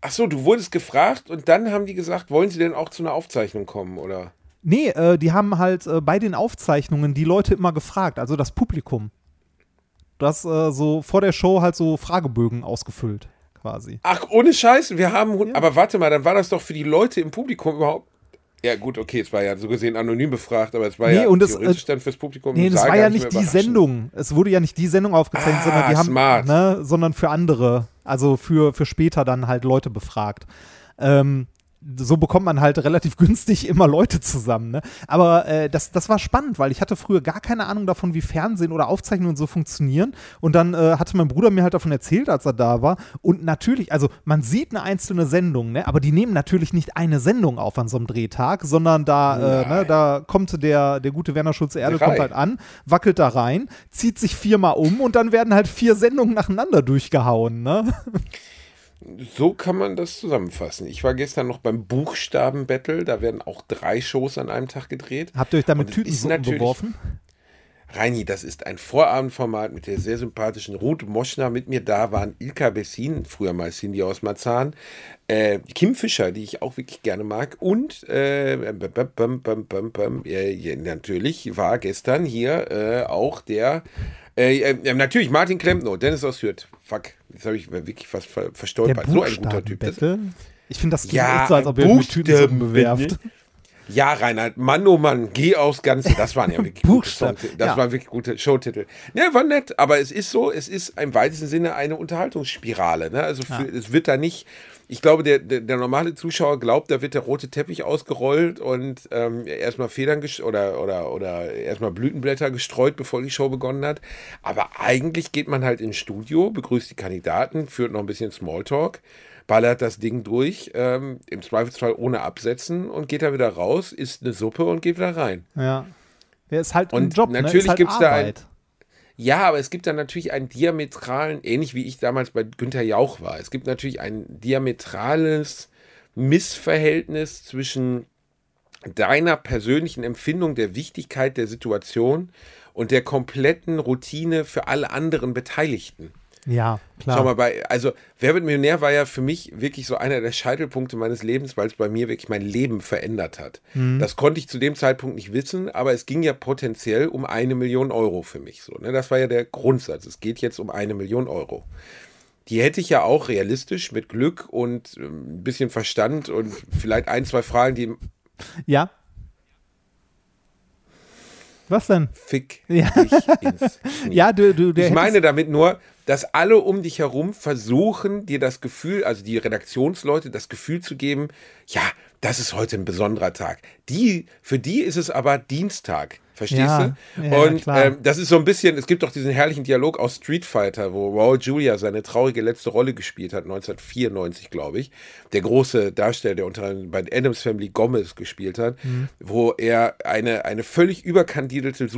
Ach so, du wurdest gefragt und dann haben die gesagt, wollen sie denn auch zu einer Aufzeichnung kommen, oder? Nee, äh, die haben halt äh, bei den Aufzeichnungen die Leute immer gefragt, also das Publikum. Das äh, so vor der Show halt so Fragebögen ausgefüllt, quasi. Ach, ohne Scheiß, wir haben. Ja. Aber warte mal, dann war das doch für die Leute im Publikum überhaupt. Ja, gut, okay, es war ja so gesehen anonym befragt, aber es war Nee, ja und das, theoretisch äh, dann fürs Publikum. Nee, das war ja nicht die. Sendung. Es wurde ja nicht die Sendung aufgezeichnet, Ah, sondern die haben, smart. ne, sondern für andere, also für, für später dann halt Leute befragt. Ähm, so bekommt man halt relativ [LAUGHS] günstig immer Leute zusammen. Ne? Aber äh, das, das war spannend, weil ich hatte früher gar keine Ahnung davon, wie Fernsehen oder Aufzeichnungen so funktionieren. Und dann äh, hatte mein Bruder mir halt davon erzählt, als er da war. Und natürlich, also man sieht eine einzelne Sendung, ne? aber die nehmen natürlich nicht eine Sendung auf an so einem Drehtag, sondern da, äh, ne, da kommt der, der gute Werner Schulze-Erde Drei. kommt halt an, wackelt da rein, zieht sich viermal um und dann werden halt vier Sendungen nacheinander durchgehauen. Ne? [LAUGHS] So kann man das zusammenfassen. Ich war gestern noch beim Buchstaben-Battle, da werden auch drei Shows an einem Tag gedreht. Habt ihr euch da mit Und es ist Tütensuppen natürlich- beworfen? Reini, das ist ein Vorabendformat mit der sehr sympathischen Ruth Moschner. Mit mir da waren Ilka Bessin, früher mal Cindy aus Marzahn, äh, Kim Fischer, die ich auch wirklich gerne mag, und äh, äh, natürlich war gestern hier äh, auch der, äh, äh, natürlich Martin Klempno, Dennis aus Hürth. Fuck, jetzt habe ich wirklich fast ver Der verstolpert. So ein guter Typ. Buchstabenbattle? Ich finde, das Ja, echt so, als ob euch mit Buchstaben- bewerft. Ja, Reinhard, Mann, oh Mann, geh aufs Ganze. Das waren ja wirklich gute Songtitel. Das ja. waren wirklich gute Showtitel. Ne, war nett, aber es ist so, es ist im weitesten Sinne eine Unterhaltungsspirale. Ne? Also für, es wird da nicht, ich glaube, der, der, der normale Zuschauer glaubt, da wird der rote Teppich ausgerollt und ähm, erstmal Federn oder, oder, oder erstmal Blütenblätter gestreut, bevor die Show begonnen hat. Aber eigentlich geht man halt ins Studio, begrüßt die Kandidaten, führt noch ein bisschen Smalltalk ballert das Ding durch, ähm, im Zweifelsfall ohne Absetzen und geht da wieder raus, isst eine Suppe und geht wieder rein. Ja. Der ist halt ein Und Job, ne? natürlich ist halt gibt's da ein- Arbeit. Ja, aber es gibt dann natürlich einen diametralen, ähnlich wie ich damals bei Günther Jauch war, es gibt natürlich ein diametrales Missverhältnis zwischen deiner persönlichen Empfindung der Wichtigkeit der Situation und der kompletten Routine für alle anderen Beteiligten. Ja, klar. Schau mal, bei, also Wer wird Millionär war ja für mich wirklich so einer der Scheitelpunkte meines Lebens, weil es bei mir wirklich mein Leben verändert hat. Das konnte ich zu dem Zeitpunkt nicht wissen, aber es ging ja potenziell um eine Million Euro für mich. So, ne? Das war ja der Grundsatz. Es geht jetzt um eine Million Euro. Die hätte ich ja auch realistisch mit Glück und ähm, ein bisschen Verstand und vielleicht ein, zwei Fragen, die Ja. Was denn? Fick Ja. dich ins Knie. [LAUGHS] Ja, du, du, Ich meine damit nur, dass alle um dich herum versuchen, dir das Gefühl, also die Redaktionsleute, das Gefühl zu geben, ja, das ist heute ein besonderer Tag. Die, für die ist es aber Dienstag. Verstehst Ja, du? ja, und ähm, das ist so ein bisschen, es gibt doch diesen herrlichen Dialog aus Street Fighter, wo Raul Julia seine traurige letzte Rolle gespielt hat, 1994, glaube ich. Der große Darsteller, der unter anderem bei Adams Family Gomez gespielt hat, Mhm. wo er eine, eine völlig überkandidelte äh,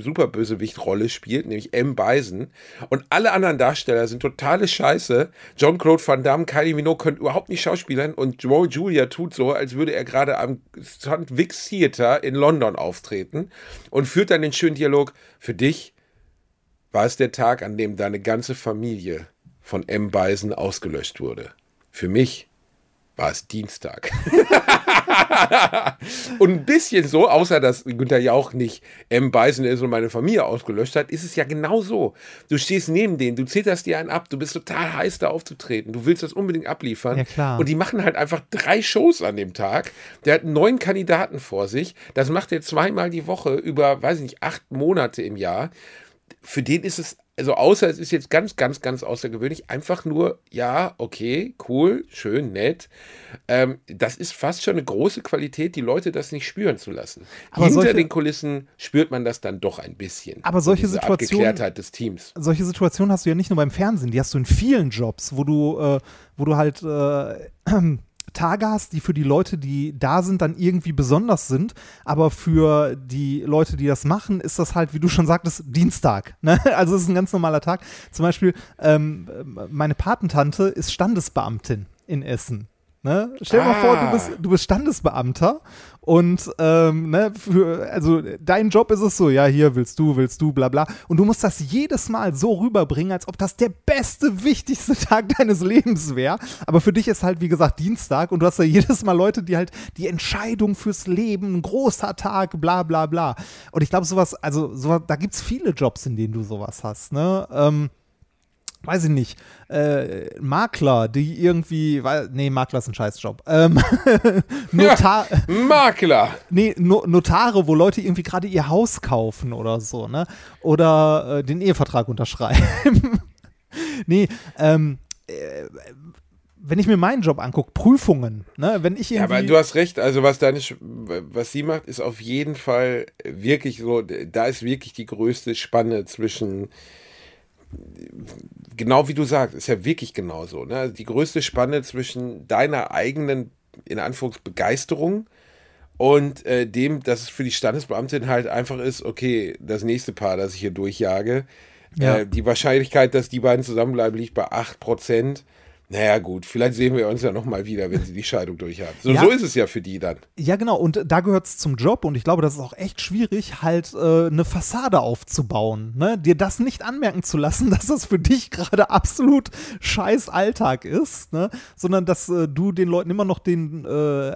Superbösewicht-Rolle spielt, nämlich M. Bison. Und alle anderen Darsteller sind totale Scheiße. John-Claude Van Damme, Kylie Minogue können überhaupt nicht schauspielern und Raul Julia tut so, als würde er gerade am St. Wix Theater in London auftreten und führt dann den schönen Dialog, für dich war es der Tag, an dem deine ganze Familie von M. Bison ausgelöscht wurde. Für mich war es Dienstag. [LAUGHS] und ein bisschen so, außer dass Günther Jauch nicht M. Bison ist und meine Familie ausgelöscht hat, ist es ja genau so. Du stehst neben denen, du zitterst dir einen ab, du bist total heiß da aufzutreten, du willst das unbedingt abliefern. Ja, klar. Und die machen halt einfach drei Shows an dem Tag. Der hat neun Kandidaten vor sich. Das macht er zweimal die Woche über, weiß ich nicht, acht Monate im Jahr für den ist es, also außer es ist jetzt ganz, ganz, ganz außergewöhnlich, einfach nur, ja, okay, cool, schön, nett. Ähm, das ist fast schon eine große Qualität, die Leute das nicht spüren zu lassen. Aber Hinter solche- den Kulissen spürt man das dann doch ein bisschen. Aber solche Situationen- Abgeklärtheit des Teams. solche Situationen hast du ja nicht nur beim Fernsehen, die hast du in vielen Jobs, wo du, äh, wo du halt äh, [CLEARS THROAT] Tage hast, die für die Leute, die da sind, dann irgendwie besonders sind, aber für die Leute, die das machen, ist das halt, wie du schon sagtest, Dienstag. Ne? [LAUGHS] Also es ist ein ganz normaler Tag. Zum Beispiel, ähm, meine Patentante ist Standesbeamtin in Essen. Ne? Stell dir mal vor, du Ah. bist, du bist Standesbeamter und ähm, ne, für, also dein Job ist es so, ja, hier willst du, willst du, bla bla. Und du musst das jedes Mal so rüberbringen, als ob das der beste, wichtigste [LAUGHS] Tag deines Lebens wäre. Aber für dich ist halt, wie gesagt, Dienstag und du hast ja jedes Mal Leute, die halt die Entscheidung fürs Leben, ein großer Tag, bla bla bla. Und ich glaube, sowas, also sowas, da gibt es viele Jobs, in denen du sowas hast, ne? Ähm, weiß ich nicht, äh, Makler, die irgendwie, weil, nee, Makler ist ein Scheißjob. Ähm, [LAUGHS] Notar, Makler. nee, no, Notare, wo Leute irgendwie gerade ihr Haus kaufen oder so, ne? Oder äh, den Ehevertrag unterschreiben. [LAUGHS] nee, ähm, äh, wenn ich mir meinen Job angucke, Prüfungen, ne? Wenn ich Ja, irgendwie. aber du hast recht, also was deine, was sie macht, ist auf jeden Fall wirklich so, da ist wirklich die größte Spanne zwischen, genau wie du sagst, ist ja wirklich genauso, ne? Also die größte Spanne zwischen deiner eigenen, in Anführungsbegeisterung und äh, dem, dass es für die Standesbeamtin halt einfach ist, okay, das nächste Paar, das ich hier durchjage, Ja. äh, die Wahrscheinlichkeit, dass die beiden zusammenbleiben, liegt bei 8%. Naja, gut, vielleicht sehen wir uns ja nochmal wieder, wenn sie die Scheidung durchhaben. So, Ja. so ist es ja für die dann. Ja, genau. Und da gehört es zum Job. Und ich glaube, das ist auch echt schwierig, halt äh, eine Fassade aufzubauen. Ne? Dir das nicht anmerken zu lassen, [LAUGHS] dass das für dich gerade absolut scheiß Alltag ist, ne? sondern dass äh, du den Leuten immer noch den, äh,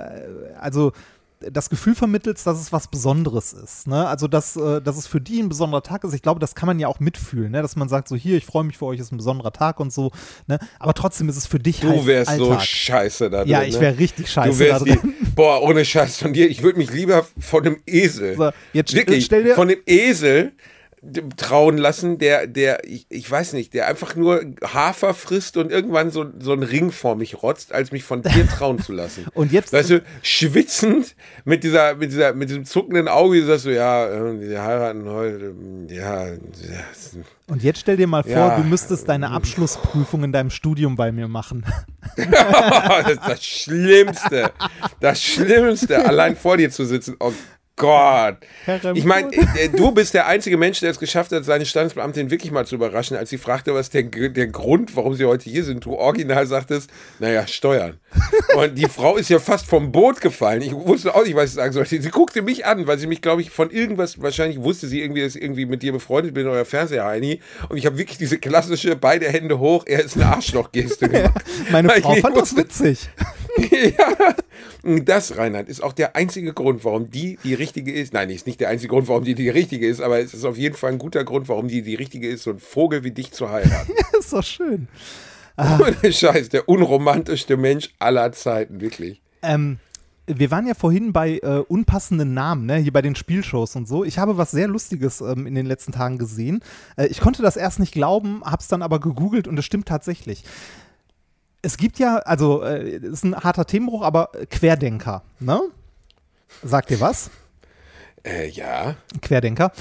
also das Gefühl vermittelst, dass es was Besonderes ist. Ne? Also, dass, äh, dass es für die ein besonderer Tag ist. Ich glaube, das kann man ja auch mitfühlen, ne? dass man sagt, so hier, ich freue mich für euch, ist ein besonderer Tag und so. Ne? Aber trotzdem ist es für dich Du halt wärst so Alltag. scheiße da drin. Ja, ich ne? wäre richtig scheiße Du wärst da drin. die, [LAUGHS] boah, ohne Scheiß von dir. Ich würde mich lieber von einem Esel, So, jetzt wirklich, stell dir- von dem Esel trauen lassen, der, der, ich, ich weiß nicht, der einfach nur Hafer frisst und irgendwann so, so einen Ring vor mich rotzt, als mich von dir trauen zu lassen. [LAUGHS] Und jetzt- Weißt du, schwitzend mit dieser, mit dieser, mit diesem zuckenden Auge, du sagst so, ja, äh, wir heiraten heute, ja, ja, Und jetzt stell dir mal vor, Ja. du müsstest deine Abschlussprüfung in deinem Studium bei mir machen. [LAUGHS] das ist das Schlimmste. Das Schlimmste, allein vor dir zu sitzen. Oh Gott. Ich meine, äh, du bist der einzige Mensch, der es geschafft hat, seine Standesbeamtin wirklich mal zu überraschen, als sie fragte, was der, der Grund, warum sie heute hier sind. Du original sagtest, naja, Steuern. [LAUGHS] Und die Frau ist ja fast vom Boot gefallen. Ich wusste auch nicht, was ich sagen sollte. Sie guckte mich an, weil sie mich, glaube ich, von irgendwas, wahrscheinlich wusste sie irgendwie, dass ich irgendwie mit dir befreundet bin oder Fernseher-Heini. Und ich habe wirklich diese klassische, beide Hände hoch, er ist ein Arschloch-Geste [LAUGHS] gemacht. Meine Frau fand das wusste- witzig. [LAUGHS] [LAUGHS] ja, das, Reinhard, ist auch der einzige Grund, warum die die richtige ist. Nein, ist nicht der einzige Grund, warum die die richtige ist, aber es ist auf jeden Fall ein guter Grund, warum die die richtige ist, so ein Vogel wie dich zu heiraten. [LAUGHS] ist doch schön. Ohne Scheiß, der unromantischste Mensch aller Zeiten, wirklich. Ähm, wir waren ja vorhin bei äh, unpassenden Namen, ne? hier bei den Spielshows und so. Ich habe was sehr Lustiges ähm, in den letzten Tagen gesehen. Äh, ich konnte das erst nicht glauben, habe es dann aber gegoogelt und es stimmt tatsächlich. Es gibt ja, also äh, ist ein harter Themenbruch, aber Querdenker, ne? Sagt ihr was? Äh, ja. Querdenker,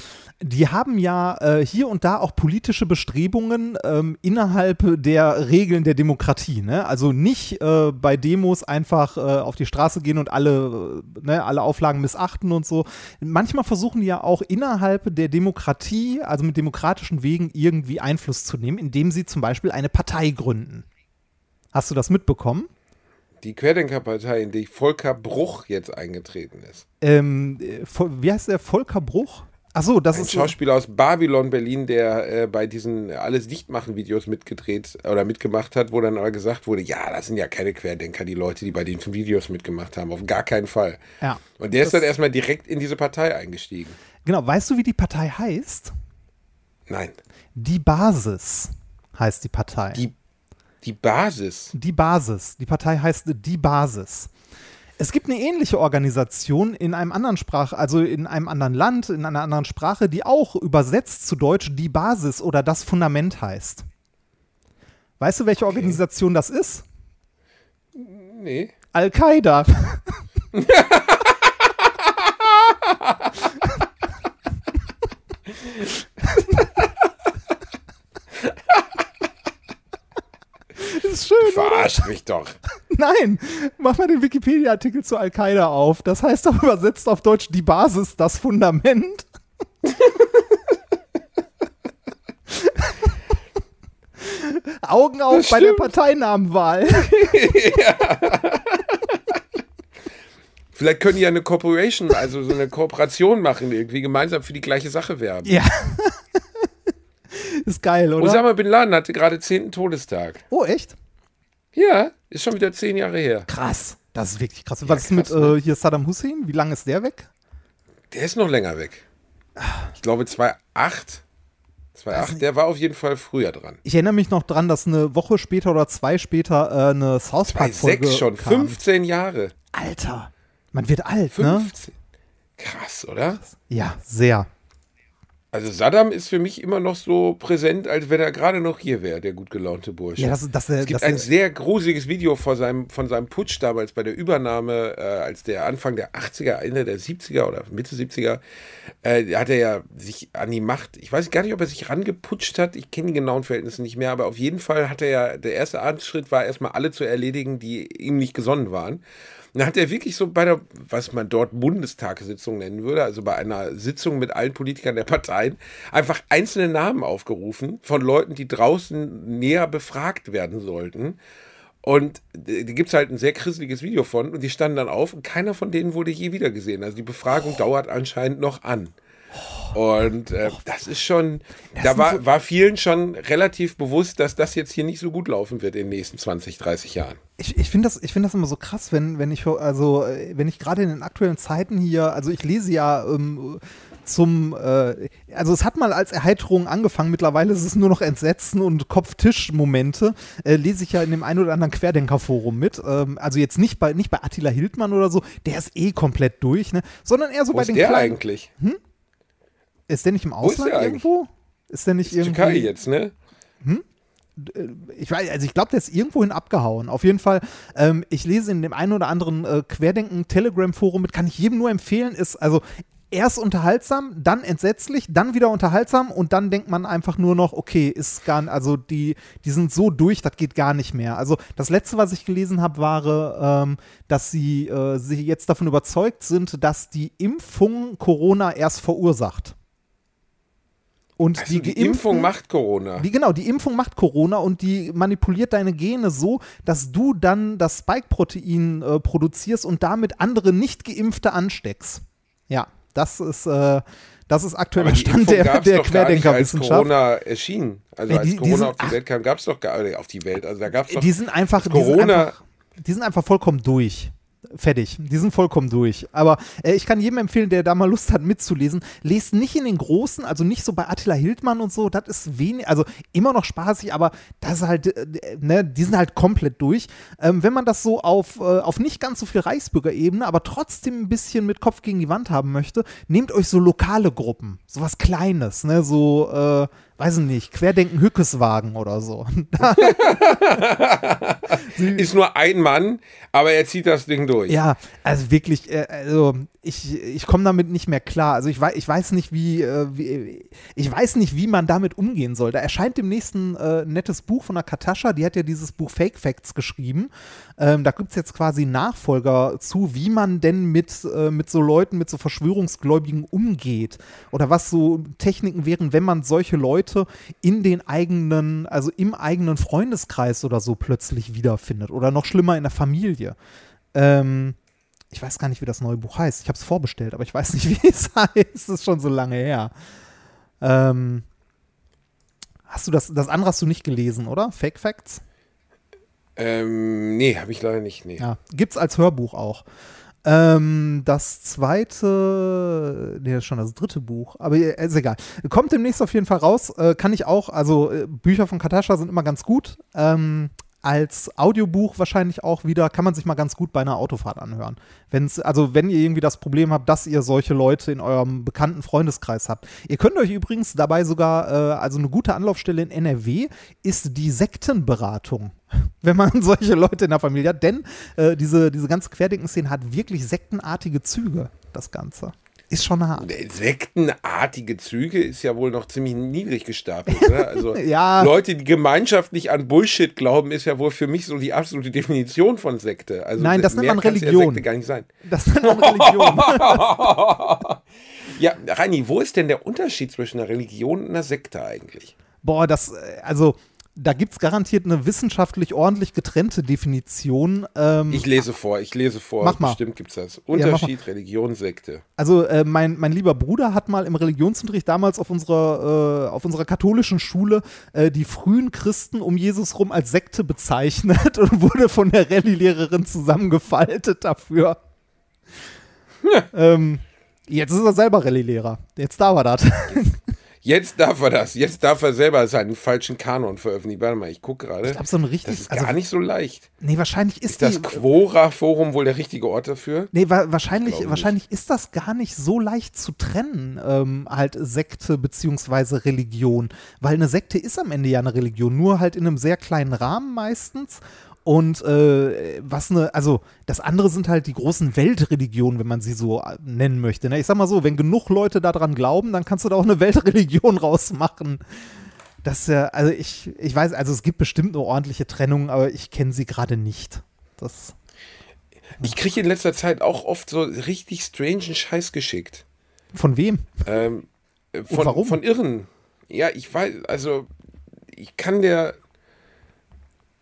die haben ja äh, hier und da auch politische Bestrebungen ähm, innerhalb der Regeln der Demokratie. Ne? Also nicht äh, bei Demos einfach äh, auf die Straße gehen und alle, ne, alle Auflagen missachten und so. Manchmal versuchen die ja auch innerhalb der Demokratie, also mit demokratischen Wegen, irgendwie Einfluss zu nehmen, indem sie zum Beispiel eine Partei gründen. Hast du das mitbekommen? Die Querdenkerpartei, in die Volker Bruch jetzt eingetreten ist. Ähm, äh, wie heißt der? Volker Bruch? Achso, das Ein ist. Schauspieler aus Babylon, Berlin, der äh, bei diesen alles Dichtmachen-Videos mitgedreht oder mitgemacht hat, wo dann aber gesagt wurde, ja, das sind ja keine Querdenker, die Leute, die bei den Videos mitgemacht haben. Auf gar keinen Fall. Ja. Und der ist dann erstmal direkt in diese Partei eingestiegen. Genau, weißt du, wie die Partei heißt? Nein. Die Basis heißt die Partei. Die, die Basis. Die Basis. Die Partei heißt Die Basis. Es gibt eine ähnliche Organisation in einem anderen Sprach, also in einem anderen Land, in einer anderen Sprache, die auch übersetzt zu Deutsch die Basis oder das Fundament heißt. Weißt du, welche Organisation das ist? Nee. Al-Qaida. [LAUGHS] [LAUGHS] ist schön, oder? Verarscht mich doch. [LAUGHS] Nein, mach mal den Wikipedia-Artikel zu Al-Qaida auf. Das heißt doch übersetzt auf Deutsch die Basis, das Fundament. [LAUGHS] Augen auf Das bei der. Parteinamenwahl. [LAUGHS] Vielleicht können die ja eine Corporation, also so eine Kooperation machen, irgendwie gemeinsam für die gleiche Sache werben. Ja. ist geil, oder? Osama Bin Laden hatte gerade 10. Todestag. oh, echt? Ja, ist schon wieder zehn Jahre her. Krass. Das ist wirklich krass. Was ist mit ne? äh, hier Saddam Hussein? Wie lange ist der weg? Der ist noch länger weg. Ich glaube 2008. 2008, der war auf jeden Fall früher dran. Ich erinnere mich noch dran, dass eine Woche später oder zwei später äh, eine South Bei Park-Folge sechs schon, kam. 15 Jahre. Alter, man wird alt, ne? 15. Krass, oder? Ja, sehr. Also Saddam ist für mich immer noch so präsent, als wenn er gerade noch hier wäre, der gut gelaunte Bursche. Ja, das, das, es gibt das, ein sehr gruseliges Video vor seinem, von seinem Putsch damals bei der Übernahme, äh, als der Anfang der 80er, Ende der 70er oder Mitte 70er, äh, hat er ja sich an die Macht, ich weiß gar nicht, ob er sich rangeputscht hat, ich kenne die genauen Verhältnisse nicht mehr, aber auf jeden Fall hat er ja, der erste Schritt war erstmal alle zu erledigen, die ihm nicht gesonnen waren. Dann hat er wirklich so bei der, was man dort Bundestagssitzung nennen würde, also bei einer Sitzung mit allen Politikern der Parteien, einfach einzelne Namen aufgerufen von Leuten, die draußen näher befragt werden sollten. Und da gibt es halt ein sehr krisseliges Video von und die standen dann auf und keiner von denen wurde je wieder gesehen. Also die Befragung dauert anscheinend noch an. Und äh, das ist schon, da sind war, so- war vielen schon relativ bewusst, dass das jetzt hier nicht so gut laufen wird in den nächsten 20, 30 Jahren. Ich, ich finde das, ich find das immer so krass, wenn, wenn ich, also, äh, wenn ich gerade in den aktuellen Zeiten hier, also ich lese ja ähm, zum, äh, also es hat mal als Erheiterung angefangen, mittlerweile ist es nur noch Entsetzen und Kopftisch-Momente, äh, lese ich ja in dem einen oder anderen Querdenker-Forum mit, ähm, also jetzt nicht bei, nicht bei Attila Hildmann oder so, der ist eh komplett durch, ne, sondern eher so Wo bei ist den der kleinen, eigentlich? Ist der nicht im ist Ausland eigentlich? irgendwo? Ist der nicht Ist Türkei irgendwie? jetzt, ne? ich weiß, also ich glaube, der ist irgendwohin abgehauen. Auf jeden Fall, ähm, ich lese in dem einen oder anderen äh, Querdenken-Telegram-Forum mit, kann ich jedem nur empfehlen, ist also erst unterhaltsam, dann entsetzlich, dann wieder unterhaltsam und dann denkt man einfach nur noch, okay, ist gar also die, die sind so durch, das geht gar nicht mehr. Also das letzte, was ich gelesen habe, war, ähm, dass sie, äh, sie jetzt davon überzeugt sind, dass die Impfung Corona erst verursacht. Und Also die, Geimpften- Impfung macht Corona. die, genau, die Impfung macht Corona und die manipuliert deine Gene so, dass du dann das Spike-Protein äh, produzierst und damit andere Nicht-Geimpfte ansteckst. Ja, das ist, äh, das ist aktuell Aber der die Stand der, gab's der nicht, als Querdenkerwissenschaft. Corona erschien. Also als die- die Corona sind- auf die. Welt kam, gab es doch gar nicht auf die Welt. Also da gab es doch Die sind einfach, die sind Corona- einfach, die sind einfach vollkommen durch. Fertig. Die sind vollkommen durch. Aber äh, ich kann jedem empfehlen, der da mal Lust hat mitzulesen, lest nicht in den großen, also nicht so bei Attila Hildmann und so, das ist wenig, also immer noch spaßig, aber das ist halt, äh, ne, die sind halt komplett durch. Ähm, wenn man das so auf, äh, auf nicht ganz so viel Reichsbürgerebene, aber trotzdem ein bisschen mit Kopf gegen die Wand haben möchte, nehmt euch so lokale Gruppen, so was Kleines, ne, so, äh, weiß ich nicht, Querdenken Hückeswagen oder so. [LAUGHS] [LAUGHS] ist nur ein Mann, aber er zieht das Ding durch. Ja, also wirklich, äh, also ich, ich komme damit nicht mehr klar. Also ich weiß, ich weiß nicht, wie, äh, wie, ich weiß nicht, wie man damit umgehen soll. Da erscheint demnächst ein äh, nettes Buch von der Katascha, die hat ja dieses Buch Fake Facts geschrieben. Ähm, da gibt es jetzt quasi Nachfolger zu, wie man denn mit, äh, mit so Leuten, mit so Verschwörungsgläubigen umgeht. Oder was so Techniken wären, wenn man solche Leute in den eigenen, also im eigenen Freundeskreis oder so plötzlich wiederfindet. Oder noch schlimmer in der Familie. Ähm, ich weiß gar nicht, wie das neue Buch heißt. Ich habe es vorbestellt, aber ich weiß nicht, [LAUGHS] wie es heißt. Es ist schon so lange her. Ähm, hast du das, das andere hast du nicht gelesen, oder? Fake Facts? Ähm, nee, habe ich leider nicht. Nee. Ja, gibt's als Hörbuch auch. Ähm, das zweite, nee, das ist schon das dritte Buch, aber äh, ist egal. Kommt demnächst auf jeden Fall raus. Äh, kann ich auch, also äh, Bücher von Katascha sind immer ganz gut. Ähm, als Audiobuch wahrscheinlich auch wieder, kann man sich mal ganz gut bei einer Autofahrt anhören. Wenn's, also wenn ihr irgendwie das Problem habt, dass ihr solche Leute in eurem bekannten Freundeskreis habt. Ihr könnt euch übrigens dabei sogar, äh, also eine gute Anlaufstelle in NRW ist die Sektenberatung. [LAUGHS] Wenn man solche Leute in der Familie hat, denn äh, diese, diese ganze Querdenken-Szene hat wirklich sektenartige Züge, das Ganze. Ist schon hart. Sektenartige Züge ist ja wohl noch ziemlich niedrig gestapelt, oder? Also [LAUGHS] Ja. Leute, die gemeinschaftlich an Bullshit glauben, ist ja wohl für mich so die absolute Definition von Sekte. Also Nein, das nennt man kann's Ja Religion. Sekte gar nicht sein. Das ist eine Religion. [LAUGHS] Ja, Reini, wo ist denn der Unterschied zwischen einer Religion und einer Sekte eigentlich? Boah, das, äh, also da gibt es garantiert eine wissenschaftlich ordentlich getrennte Definition. Ähm, Ich lese vor, ich lese vor. Mach mal. Bestimmt gibt es das. Unterschied, Religion, Sekte. Also äh, mein, mein lieber Bruder hat mal im Religionsunterricht damals auf unserer, äh, auf unserer katholischen Schule äh, die frühen Christen um Jesus rum als Sekte bezeichnet [LAUGHS] und wurde von der Rallye-Lehrerin zusammengefaltet dafür. ähm, jetzt ist er selber Rallye-Lehrer. Jetzt darf er das. Jetzt darf er das. Jetzt darf er selber seinen falschen Kanon veröffentlichen. Warte mal, ich gucke gerade. Ich glaube, so ein richtig. Das ist also, gar nicht so leicht. Nee, wahrscheinlich ist, Ist das die. Quora-Forum wohl der richtige Ort dafür? Nee, wa wahrscheinlich, wahrscheinlich ist das gar nicht so leicht zu trennen, ähm, halt Sekte beziehungsweise Religion. Weil eine Sekte ist am Ende ja eine Religion, nur halt in einem sehr kleinen Rahmen meistens. Und äh, was eine, also das andere sind halt die großen Weltreligionen, wenn man sie so äh, nennen möchte. Ne? Ich sag mal so, wenn genug Leute daran glauben, dann kannst du da auch eine [LAUGHS] Weltreligion rausmachen. Das ist ja, also ich, ich weiß, also es gibt bestimmt eine ordentliche Trennung, aber ich kenne sie gerade nicht. Das. Ich kriege in letzter Zeit auch oft so richtig strangen Scheiß geschickt. Von wem? Ähm, äh, von, warum? von Irren. Ja, ich weiß, also ich kann der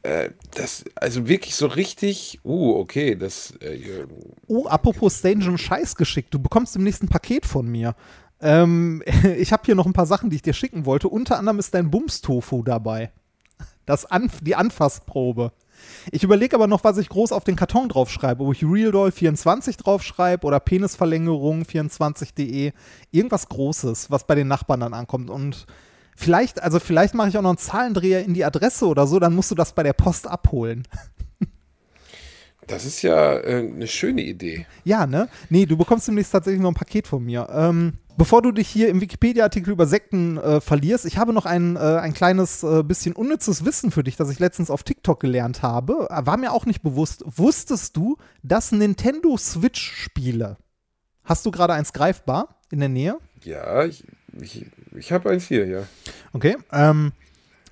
äh, das, also wirklich so richtig, uh, okay, das, äh, Oh, apropos Strange Scheiß geschickt. Du bekommst demnächst ein Paket von mir. Ähm, [LAUGHS] ich habe hier noch ein paar Sachen, die ich dir schicken wollte. Unter anderem ist dein Bums-Tofu dabei. Das Anf die Anfassprobe. Ich überlege aber noch, was ich groß auf den Karton draufschreibe. Ob ich Real Doll 24 draufschreibe oder Penisverlängerung 24.de. Irgendwas Großes, was bei den Nachbarn dann ankommt. Und vielleicht, also vielleicht mache ich auch noch einen Zahlendreher in die Adresse oder so, dann musst du das bei der Post abholen. [LAUGHS] das ist ja äh, eine schöne Idee. Ja, ne? Nee, du bekommst demnächst tatsächlich noch ein Paket von mir. Ähm, bevor du dich hier im Wikipedia-Artikel über Sekten äh, verlierst, ich habe noch ein, äh, ein kleines äh, bisschen unnützes Wissen für dich, das ich letztens auf TikTok gelernt habe. Äh, War mir auch nicht bewusst. Wusstest du, dass Nintendo Switch-Spiele, hast du gerade eins greifbar in der Nähe? Ja, ich, ich, ich habe eins hier, ja. Okay. Ähm,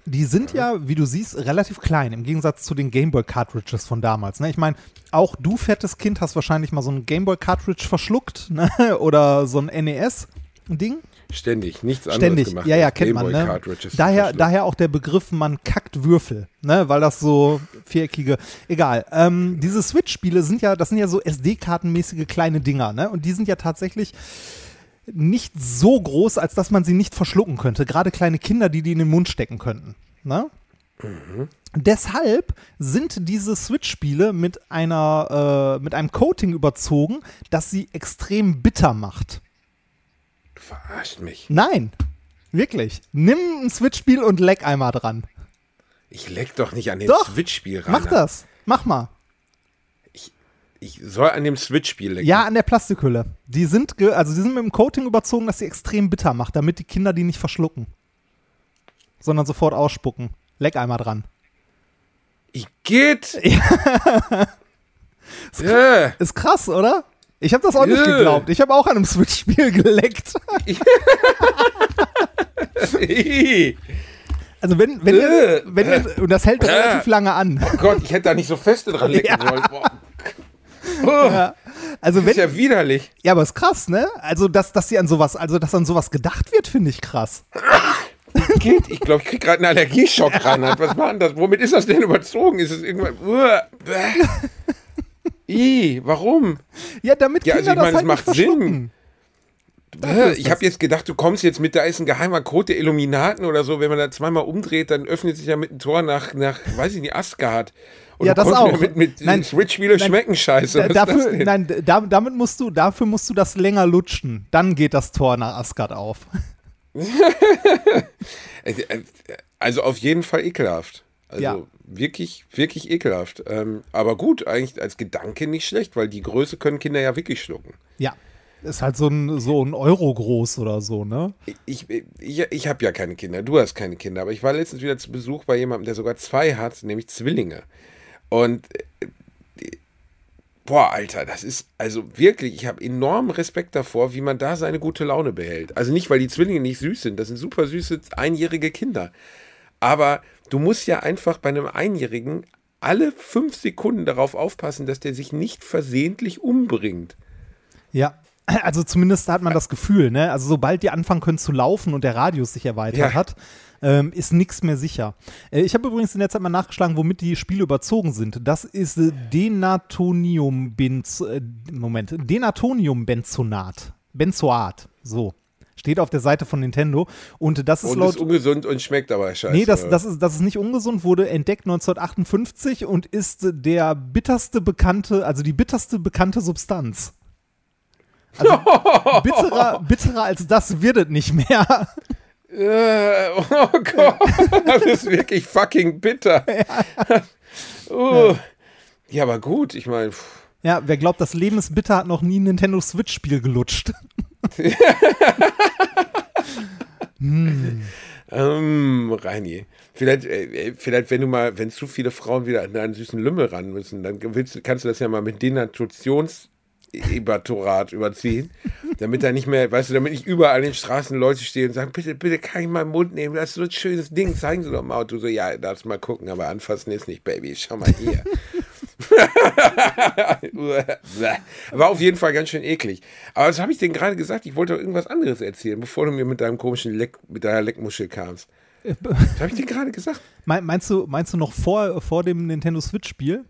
die sind ja, wie du siehst, relativ klein im Gegensatz zu den Gameboy-Cartridges von damals. Ne? Ich meine, auch du, fettes Kind, hast wahrscheinlich mal so ein Gameboy-Cartridge verschluckt [LAUGHS] ne? oder so ein NES-Ding. Ständig, nichts anderes Ständig, gemacht. ja, ja, kennt man. Ne? Daher, daher auch der Begriff, man kackt Würfel, ne? weil das so viereckige, egal. Ähm, diese Switch-Spiele sind ja, das sind ja so SD-Kartenmäßige kleine Dinger, ne? Und die sind ja tatsächlich nicht so groß, als dass man sie nicht verschlucken könnte. Gerade kleine Kinder, die die in den Mund stecken könnten. Ne? Deshalb sind diese Switch-Spiele mit einer, äh, mit einem Coating überzogen, das sie extrem bitter macht. Du verarscht mich. Nein, wirklich. Nimm ein Switch-Spiel und leck einmal dran. Ich leck doch nicht an Doch, Switch-Spiel ran. Mach das. Mach mal. Ich soll an dem Switch-Spiel lecken. Ja, an der Plastikhülle. Die sind, also die sind mit dem Coating überzogen, dass sie extrem bitter macht, damit die Kinder die nicht verschlucken. Sondern sofort ausspucken. Leck einmal dran. Ich geht. [LAUGHS] Ja. Ist krass, oder? Ich habe das auch nicht Äh. geglaubt. Ich habe auch an einem Switch-Spiel [LAUGHS] geleckt. [LAUGHS] Also wenn, wenn, ihr, wenn ihr, und das hält relativ lange an. Oh Gott, ich hätte da nicht so feste dran lecken Ja. sollen. Boah. [LAUGHS] Oh, Ja. Also Das wenn, ist ja widerlich. ja, aber ist krass, ne? Also dass, dass sie an sowas, also dass an sowas gedacht wird, finde ich krass. Geht. Ich glaube, ich krieg gerade einen Allergieschock rein. Was war denn das? Womit ist das denn überzogen? Ist es irgendwann. Bäh. [LAUGHS] Ih, warum? Ja, damit Ja, Kinder also ich meine, das es halt macht nicht ist Ich habe jetzt gedacht, du kommst jetzt mit, da ist ein geheimer Code der Illuminaten oder so. Wenn man da zweimal umdreht, dann öffnet sich ja mit ein Tor nach, nach weiß ich nicht, Asgard. Und Ja, das auch. wieder Mit, mit Nein, Switch-Spiele nein, schmecken scheiße. Dafür, nein, da, damit musst du, dafür musst du das länger lutschen. Dann geht das Tor nach Asgard auf. [LAUGHS] Also auf jeden Fall ekelhaft. Also Ja. wirklich, wirklich ekelhaft. Ähm, aber gut, eigentlich als Gedanke nicht schlecht, weil die Größe können Kinder ja wirklich schlucken. Ja. Ist halt so ein, so ein Euro groß oder so, ne? Ich, ich, ich habe ja keine Kinder, du hast keine Kinder, aber ich war letztens wieder zu Besuch bei jemandem, der sogar zwei hat, nämlich Zwillinge. Und äh, boah, Alter, das ist also wirklich, ich habe enormen Respekt davor, wie man da seine gute Laune behält. Also nicht, weil die Zwillinge nicht süß sind, das sind super süße einjährige Kinder. Aber du musst ja einfach bei einem Einjährigen alle fünf Sekunden darauf aufpassen, dass der sich nicht versehentlich umbringt. Ja. [CLEARS THROAT] Also zumindest hat man das Gefühl, ne? Also sobald die anfangen können zu laufen und der Radius sich erweitert Ja. hat, ähm, ist nichts mehr sicher. Äh, ich habe übrigens in der Zeit mal nachgeschlagen, womit die Spiele überzogen sind. Das ist äh, Denatonium-Benz, äh, Moment, Denatonium-Benzonat. Benzoat, so. Steht auf der Seite von Nintendo. Und das ist Und laut. ist ungesund und schmeckt aber scheiße. Nee, das, das, ist, das ist nicht ungesund, wurde entdeckt 1958 und ist der bitterste bekannte, also die bitterste bekannte Substanz. Also [LAUGHS] bitterer, bitterer als das wird es nicht mehr. Äh, oh Gott, das ist wirklich fucking bitter. [LAUGHS] uh. Ja, aber gut, ich meine, Ja, wer glaubt, das Leben ist bitter, hat noch nie ein Nintendo Switch-Spiel gelutscht. [LAUGHS] ähm, Reini, vielleicht, äh, vielleicht, wenn du mal, wenn zu viele Frauen wieder an einen süßen Lümmel ran müssen, dann willst, kannst du das ja mal mit Denaturationsebertorat überziehen, damit da nicht mehr, weißt du, damit nicht überall an den Straßen Leute stehen und sagen, bitte, bitte, kann ich mal Mund nehmen, das ist so ein schönes Ding, zeigen Sie doch mal. Und du so, ja, darfst mal gucken, aber anfassen ist nicht, Baby, schau mal hier. [LAUGHS] War auf jeden Fall ganz schön eklig. Aber was habe ich denn gerade gesagt? Ich wollte doch irgendwas anderes erzählen, bevor du mir mit deinem komischen Leck, mit deiner Leckmuschel kamst. Was habe ich denn gerade gesagt? Me- Meinst du, meinst du noch vor, vor dem Nintendo Switch-Spiel?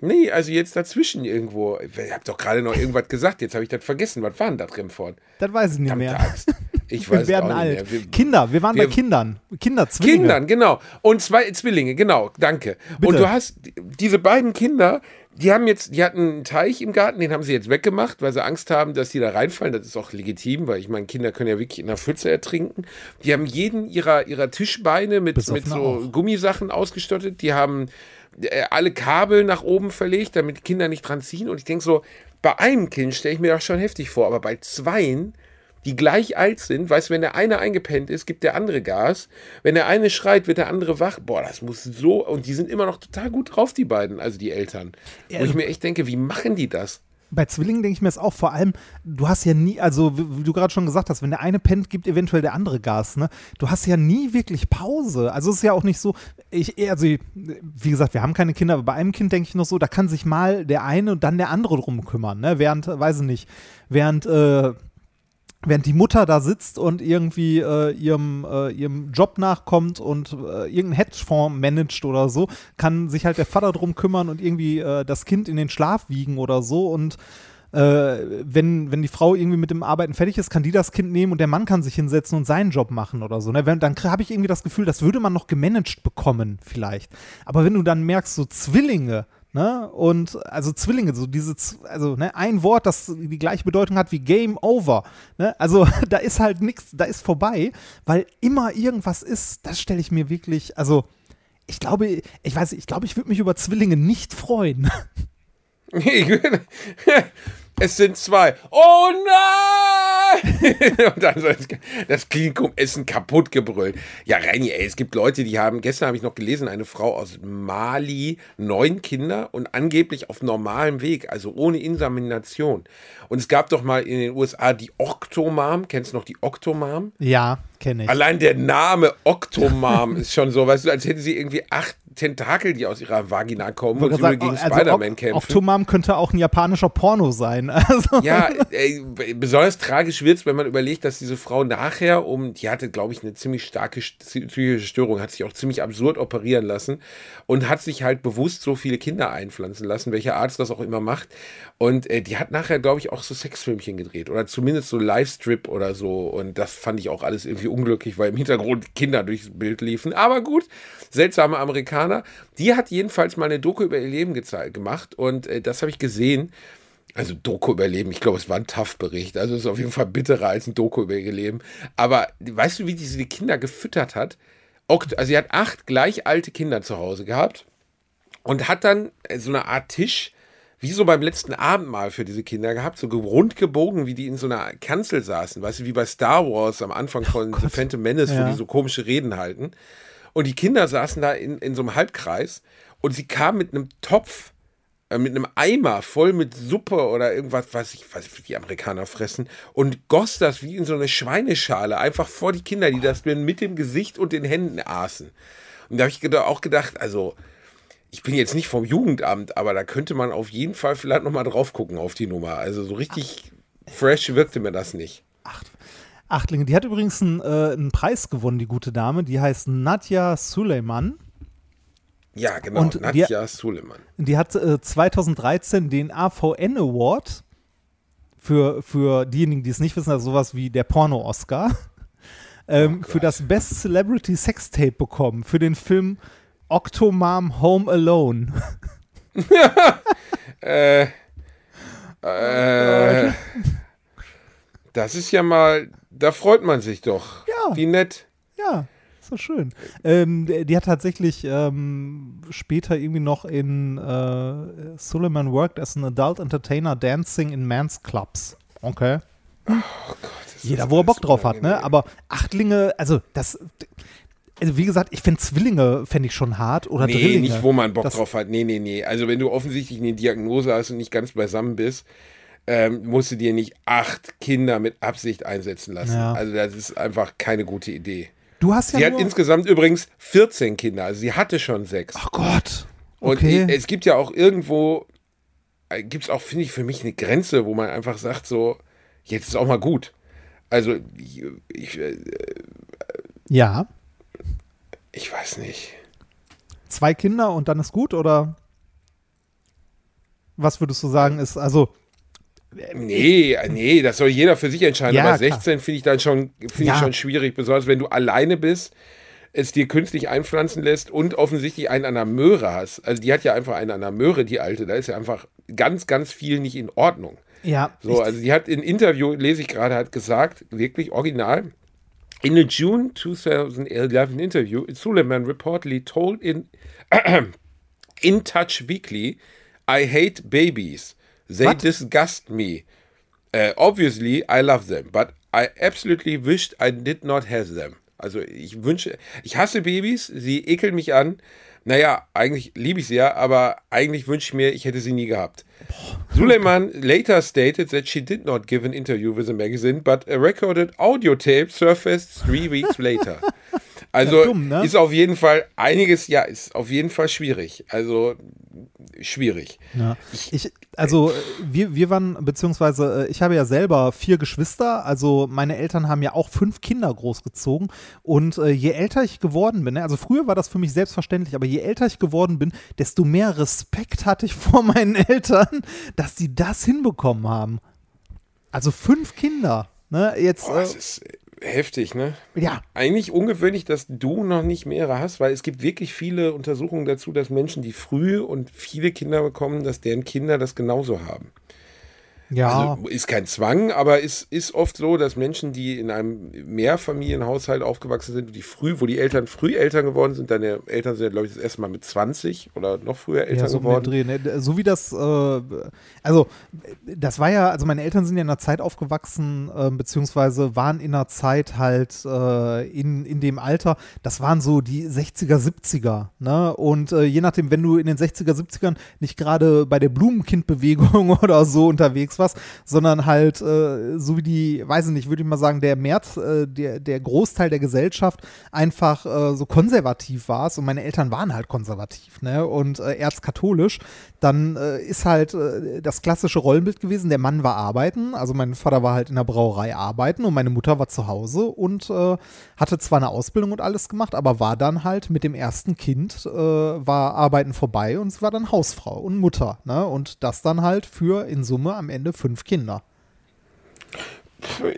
Nee, also jetzt dazwischen irgendwo. Ich habe doch gerade noch irgendwas gesagt, jetzt habe ich das vergessen. Was war denn da drin vorne? Das weiß ich nicht Verdammte mehr. Axt. Ich [LAUGHS] Wir weiß werden auch nicht alt. mehr. Wir, Kinder, wir waren wir- bei Kindern. Kinder, Zwillinge. Kindern, genau. Und zwei Zwillinge, genau, danke. Bitte. Und du hast diese beiden Kinder, die haben jetzt, die hatten einen Teich im Garten, den haben sie jetzt weggemacht, weil sie Angst haben, dass die da reinfallen. Das ist auch legitim, weil ich meine, Kinder können ja wirklich in der Pfütze ertrinken. Die haben jeden ihrer, ihrer Tischbeine mit, mit so auch. Gummisachen ausgestattet. Die haben alle Kabel nach oben verlegt, damit die Kinder nicht dran ziehen. Und ich denke so, bei einem Kind stelle ich mir das schon heftig vor, aber bei zweien, die gleich alt sind, weißt du, wenn der eine eingepennt ist, gibt der andere Gas. Wenn der eine schreit, wird der andere wach. Boah, das muss so. Und die sind immer noch total gut drauf, die beiden, also die Eltern. Wo ich mir echt denke, wie machen die das? Bei Zwillingen denke ich mir es auch vor allem, du hast ja nie, also wie du gerade schon gesagt hast, wenn der eine pennt, gibt eventuell der andere Gas, ne? Du hast ja nie wirklich Pause. Also es ist ja auch nicht so, ich, also wie gesagt, wir haben keine Kinder, aber bei einem Kind denke ich noch so, da kann sich mal der eine und dann der andere drum kümmern, ne? Während, äh, weiß ich nicht, während, äh, während die Mutter da sitzt und irgendwie äh, ihrem, äh, ihrem Job nachkommt und äh, irgendeinen Hedgefonds managt oder so, kann sich halt der Vater drum kümmern und irgendwie äh, das Kind in den Schlaf wiegen oder so und äh, wenn, wenn die Frau irgendwie mit dem Arbeiten fertig ist, kann die das Kind nehmen und der Mann kann sich hinsetzen und seinen Job machen oder so. Ne? Wenn, dann habe ich irgendwie das Gefühl, das würde man noch gemanagt bekommen vielleicht. Aber wenn du dann merkst, so Zwillinge, ne, und also Zwillinge, so diese, also ne, ein Wort, das die gleiche Bedeutung hat wie Game Over, ne, also [LAUGHS] da ist halt nichts, da ist vorbei, weil immer irgendwas ist, das stelle ich mir wirklich, also ich glaube, ich weiß, ich glaube, ich würde mich über Zwillinge nicht freuen. [LAUGHS] [LAUGHS] Es sind zwei. Oh nein! [LAUGHS] Und dann so das- das Klinikum Essen kaputt gebrüllt. Ja, Reini, ey, es gibt Leute, die haben, gestern habe ich noch gelesen, eine Frau aus Mali, neun Kinder und angeblich auf normalem Weg, also ohne Insemination. Und es gab doch mal in den USA die Octomam. Kennst du noch die Octomam? Ja, kenne ich. Allein der Name Octomam ist schon so, weißt du, als hätte sie irgendwie acht Tentakel, die aus ihrer Vagina kommen und sie will gegen Spider-Man kämpfen. Octomam könnte auch ein japanischer Porno sein. [LAUGHS] Also, Ja, ey, besonders tragisch wird es, wenn man überlegt, dass diese Frau nachher, um, die hatte, glaube ich, eine ziemlich starke st- psychische Störung, hat sich auch ziemlich absurd operieren lassen und hat sich halt bewusst so viele Kinder einpflanzen lassen, welcher Arzt das auch immer macht. Und äh, die hat nachher, glaube ich, auch so Sexfilmchen gedreht oder zumindest so Livestrip oder so. Und das fand ich auch alles irgendwie unglücklich, weil im Hintergrund Kinder durchs Bild liefen. Aber gut, seltsame Amerikaner. Die hat jedenfalls mal eine Doku über ihr Leben gemacht und äh, das habe ich gesehen. Also Doku überleben, ich glaube, es war ein TAF-Bericht. Also es ist auf jeden Fall bitterer als ein Doku über ihr Leben. Aber weißt du, wie diese die Kinder gefüttert hat? Also sie hat acht gleich alte Kinder zu Hause gehabt und hat dann so eine Art Tisch, wie so beim letzten Abendmahl für diese Kinder gehabt, so rund gebogen, wie die in so einer Kanzel saßen, weißt du, wie bei Star Wars am Anfang von The Phantom Menace, wo Ja. die so komische Reden halten. Und die Kinder saßen da in, in so einem Halbkreis und sie kam mit einem Topf, äh, mit einem Eimer voll mit Suppe oder irgendwas, was ich, was die Amerikaner fressen und goss das wie in so eine Schweineschale einfach vor die Kinder, die das dann mit dem Gesicht und den Händen aßen. Und da habe ich auch gedacht, also ich bin jetzt nicht vom Jugendamt, aber da könnte man auf jeden Fall vielleicht nochmal drauf gucken auf die Nummer. Also so richtig Fresh wirkte mir das nicht. Achtlinge. Die hat übrigens einen, äh, einen Preis gewonnen, die gute Dame. Die heißt Nadja Suleiman. Ja, genau. Und die- Nadja Suleiman. Die hat äh, 2013 den AVN Award für, für diejenigen, die es nicht wissen, also sowas wie der Porno-Oscar, [LAUGHS] ähm, Oh für das Best Celebrity Sex Tape bekommen, für den Film Octomom Home Alone. [LAUGHS] Äh, äh, das ist ja mal, da freut man sich doch. Ja. Wie nett. Ja, so schön. Ähm, die, die hat tatsächlich ähm, später irgendwie noch in äh, Suleiman worked as an adult entertainer dancing in men's clubs. Okay. Das Jeder, ist wo er Bock drauf hat, ne? Aber Achtlinge, also das, also wie gesagt, ich finde Zwillinge fände ich schon hart oder Nee, Drillinge. nicht, wo man Bock Das- drauf hat. Nee, nee, nee. Also wenn du offensichtlich eine Diagnose hast und nicht ganz beisammen bist, ähm, musst du dir nicht acht Kinder mit Absicht einsetzen lassen. Ja. Also das ist einfach keine gute Idee. Du hast ja Sie hat insgesamt übrigens 14 Kinder. Also sie hatte schon sechs. Ach Gott. Und Okay. es gibt ja auch irgendwo, gibt es auch, finde ich, für mich eine Grenze, wo man einfach sagt, so, jetzt ist auch mal gut. Also, ich, ich, äh, ja. Ich weiß nicht. Zwei Kinder und dann ist gut oder was würdest du sagen ist, also Nee, nee, das soll jeder für sich entscheiden. Ja, aber klar. 16 finde ich dann schon, finde Ja. ich schon schwierig, besonders wenn du alleine bist, es dir künstlich einpflanzen lässt und offensichtlich einen an der Möhre hast. Also die hat ja einfach einen an der Möhre, die alte. Da ist ja einfach ganz, ganz viel nicht in Ordnung. ja, So, also die hat in Interview, lese ich gerade, hat gesagt, wirklich original, in a June 2011 interview, Suleiman reportedly told in [CLEARS THROAT] In Touch Weekly, I hate babies. They What? disgust me. Uh, obviously, I love them, but I absolutely wished I did not have them. Also ich wünsche, ich hasse Babys, sie ekeln mich an. Naja, eigentlich liebe ich sie ja, aber eigentlich wünsche ich mir, ich hätte sie nie gehabt. Suleiman later stated that she did not give an interview with the magazine, but a recorded audio tape surfaced three weeks later. [LAUGHS] Also Ja, dumm, ne? ist auf jeden Fall einiges, ja, ist auf jeden Fall schwierig. Also schwierig. Ja. Ich, also wir, wir waren, beziehungsweise äh, ich habe ja selber vier Geschwister, also meine Eltern haben ja auch fünf Kinder großgezogen und äh, je älter ich geworden bin, ne, also früher war das für mich selbstverständlich, aber je älter ich geworden bin, desto mehr Respekt hatte ich [LAUGHS] vor meinen Eltern, dass die das hinbekommen haben. Also fünf Kinder, ne, jetzt, Boah, äh, ist äh, heftig, ne? ja, Eigentlich ungewöhnlich, dass du noch nicht mehrere hast, weil es gibt wirklich viele Untersuchungen dazu, dass Menschen, die früh und viele Kinder bekommen, dass deren Kinder das genauso haben. Ja, Also ist kein Zwang, aber ist, ist oft so, dass Menschen, die in einem Mehrfamilienhaushalt aufgewachsen sind, die früh, wo die Eltern früh Eltern geworden sind, deine Eltern sind, glaube ich, das erste Mal mit 20 oder noch früher Eltern ja, so, den geworden. Dreh, ne? so wie das, äh, also das war ja, also meine Eltern sind ja in einer Zeit aufgewachsen, äh, beziehungsweise waren in einer Zeit halt äh, in, in dem Alter, das waren so die 60er, 70er, ne? Und äh, je nachdem, wenn du in den 60er, 70ern nicht gerade bei der Blumenkindbewegung [LAUGHS] oder so unterwegs warst, sondern halt äh, so wie die, weiß ich nicht, würde ich mal sagen, der März, äh, der, der Großteil der Gesellschaft einfach äh, so konservativ warst und meine Eltern waren halt konservativ, ne? Und äh, erzkatholisch, dann äh, ist halt äh, das klassische Rollenbild gewesen, der Mann war arbeiten, also mein Vater war halt in der Brauerei arbeiten und meine Mutter war zu Hause und äh, hatte zwar eine Ausbildung und alles gemacht, aber war dann halt mit dem ersten Kind, äh, war Arbeiten vorbei und sie war dann Hausfrau und Mutter, ne? Und das dann halt für in Summe am Ende fünf Kinder.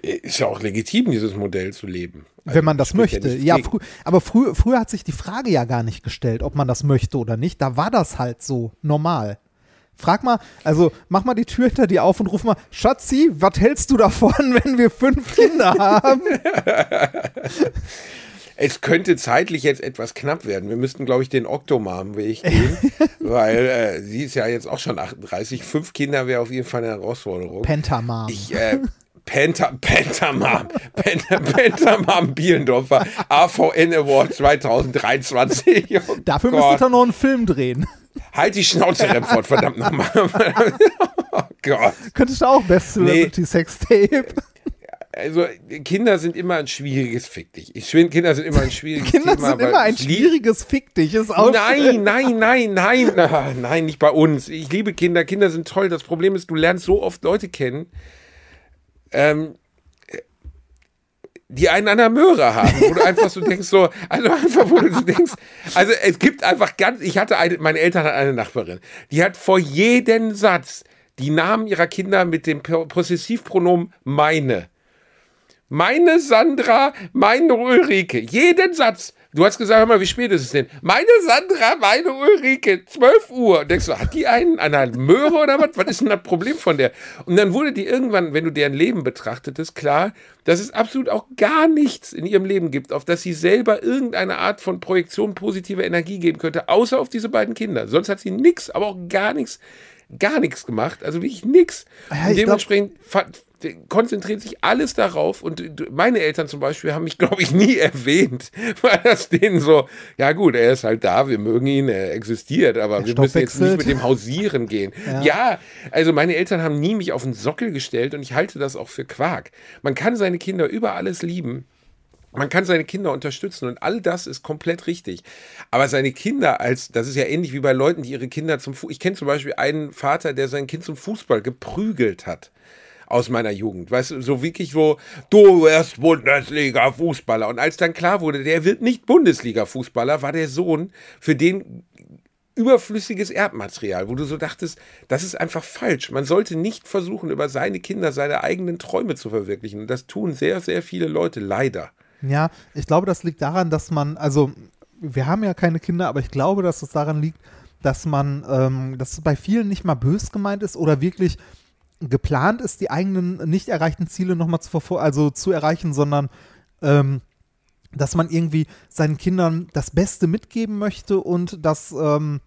Ist ja auch legitim, dieses Modell zu leben. Wenn man das möchte. Ja, gegen. frü aber frü früher hat sich die Frage ja gar nicht gestellt, ob man das möchte oder nicht. Da war das halt so normal. Frag mal, also mach mal die Tür hinter dir auf und ruf mal, Schatzi, was hältst du davon, [LAUGHS] wenn wir fünf Kinder haben? [LAUGHS] Es könnte zeitlich jetzt etwas knapp werden. Wir müssten, glaube ich, den Oktomam-Weg gehen, [LAUGHS] weil äh, sie ist ja jetzt auch schon 38. Fünf Kinder wäre auf jeden Fall eine Herausforderung. Pentamam. Ich, äh, Penta, Pentamam, Penta, Pentamam Bielendorfer, AVN Award 2023. Oh Dafür Gott. müsste er noch einen Film drehen. Halt die Schnauze, Remford, verdammt nochmal. oh Gott. Könntest du auch Best Celebrity Sex Tape? Also, Kinder sind immer ein schwieriges Fick dich. Ich finde, Kinder sind immer ein schwieriges Kinder Thema. sind immer ein schwieriges Fick dich. Ist auch Nein, nein, nein, nein, na, nein, nicht bei uns. Ich liebe Kinder. Kinder sind toll. Das Problem ist, du lernst so oft Leute kennen. Ähm, die einen an der Möhre haben, wo du einfach so denkst, so, also einfach, wo du denkst, also es gibt einfach ganz, ich hatte eine, meine Eltern hatten eine Nachbarin, die hat vor jedem Satz die Namen ihrer Kinder mit dem Possessivpronomen meine. Meine Sandra, meine Ulrike. Jeden Satz. Du hast gesagt, hör mal, wie spät ist es denn? Meine Sandra, meine Ulrike, 12 Uhr. Und denkst du, hat die einen an einer Möhre oder was? Was ist denn das Problem von der? Und dann wurde dir irgendwann, wenn du deren Leben betrachtetest, klar, dass es absolut auch gar nichts in ihrem Leben gibt, auf das sie selber irgendeine Art von Projektion positiver Energie geben könnte, außer auf diese beiden Kinder. Sonst hat sie nichts, aber auch gar nichts, gar nichts gemacht. Also wirklich nichts. Ja, und ich dementsprechend konzentriert sich alles darauf und meine Eltern zum Beispiel haben mich, [LAUGHS] glaube ich, nie erwähnt, [LAUGHS] weil das denen so, ja gut, er ist halt da, wir mögen ihn, er existiert, aber Der wir müssen jetzt nicht mit dem hausieren gehen. [LAUGHS] Ja. Ja. also meine Eltern haben nie mich auf den Sockel gestellt und ich halte das auch für Quark. Man kann seine Kinder über alles lieben. Man kann seine Kinder unterstützen und all das ist komplett richtig. Aber seine Kinder als, das ist ja ähnlich wie bei Leuten, die ihre Kinder zum Fußball, ich kenne zum Beispiel einen Vater, der sein Kind zum Fußball geprügelt hat aus meiner Jugend. Weißt du, so wirklich so, du wirst Bundesliga-Fußballer. Und als dann klar wurde, der wird nicht Bundesliga-Fußballer, war der Sohn für den überflüssiges Erbmaterial, wo du so dachtest, das ist einfach falsch. Man sollte nicht versuchen, über seine Kinder seine eigenen Träume zu verwirklichen. Und das tun sehr, sehr viele Leute leider. Ja, ich glaube, das liegt daran, dass man, also wir haben ja keine Kinder, aber ich glaube, dass es daran liegt, dass man, ähm, dass es bei vielen nicht mal bös gemeint ist oder wirklich geplant ist, die eigenen nicht erreichten Ziele nochmal zu also zu erreichen, sondern ähm, dass man irgendwie seinen Kindern das Beste mitgeben möchte und dass ähm,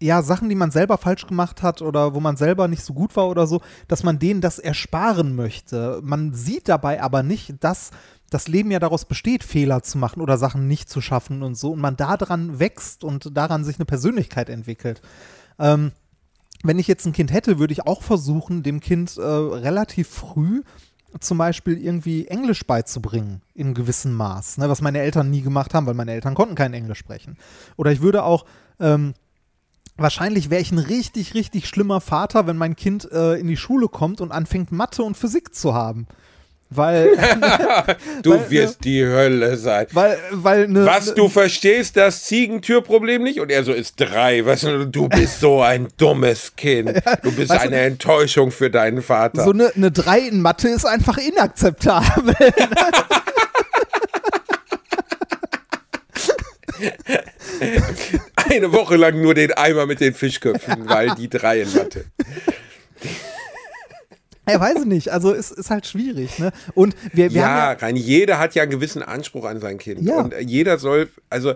ja Sachen, die man selber falsch gemacht hat oder wo man selber nicht so gut war oder so, dass man denen das ersparen möchte. Man sieht dabei aber nicht, dass das Leben ja daraus besteht, Fehler zu machen oder Sachen nicht zu schaffen und so und man daran wächst und daran sich eine Persönlichkeit entwickelt. Ähm, wenn ich jetzt ein Kind hätte, würde ich auch versuchen, dem Kind äh, relativ früh zum Beispiel irgendwie Englisch beizubringen, in gewissem Maß, ne, was meine Eltern nie gemacht haben, weil meine Eltern konnten kein Englisch sprechen. Oder ich würde auch, ähm, wahrscheinlich wäre ich ein richtig, richtig schlimmer Vater, wenn mein Kind äh, in die Schule kommt und anfängt, Mathe und Physik zu haben. Weil, [LAUGHS] Du Weil, wirst die Hölle sein. weil, weil ne, Was, du verstehst das Ziegentürproblem nicht? Und er so ist drei. Weißt du, du bist so ein dummes Kind. [LAUGHS] Du bist Weißt du- eine Enttäuschung für deinen Vater. so eine, eine 3 in Mathe ist einfach inakzeptabel. [LAUGHS] Eine Woche lang nur den Eimer mit den Fischköpfen, weil die drei in Mathe. Ja, weiß ich nicht. Also es ist halt schwierig, ne? Und wir, wir ja, haben rein jeder hat ja einen gewissen Anspruch an sein Kind. Ja. Und jeder soll, also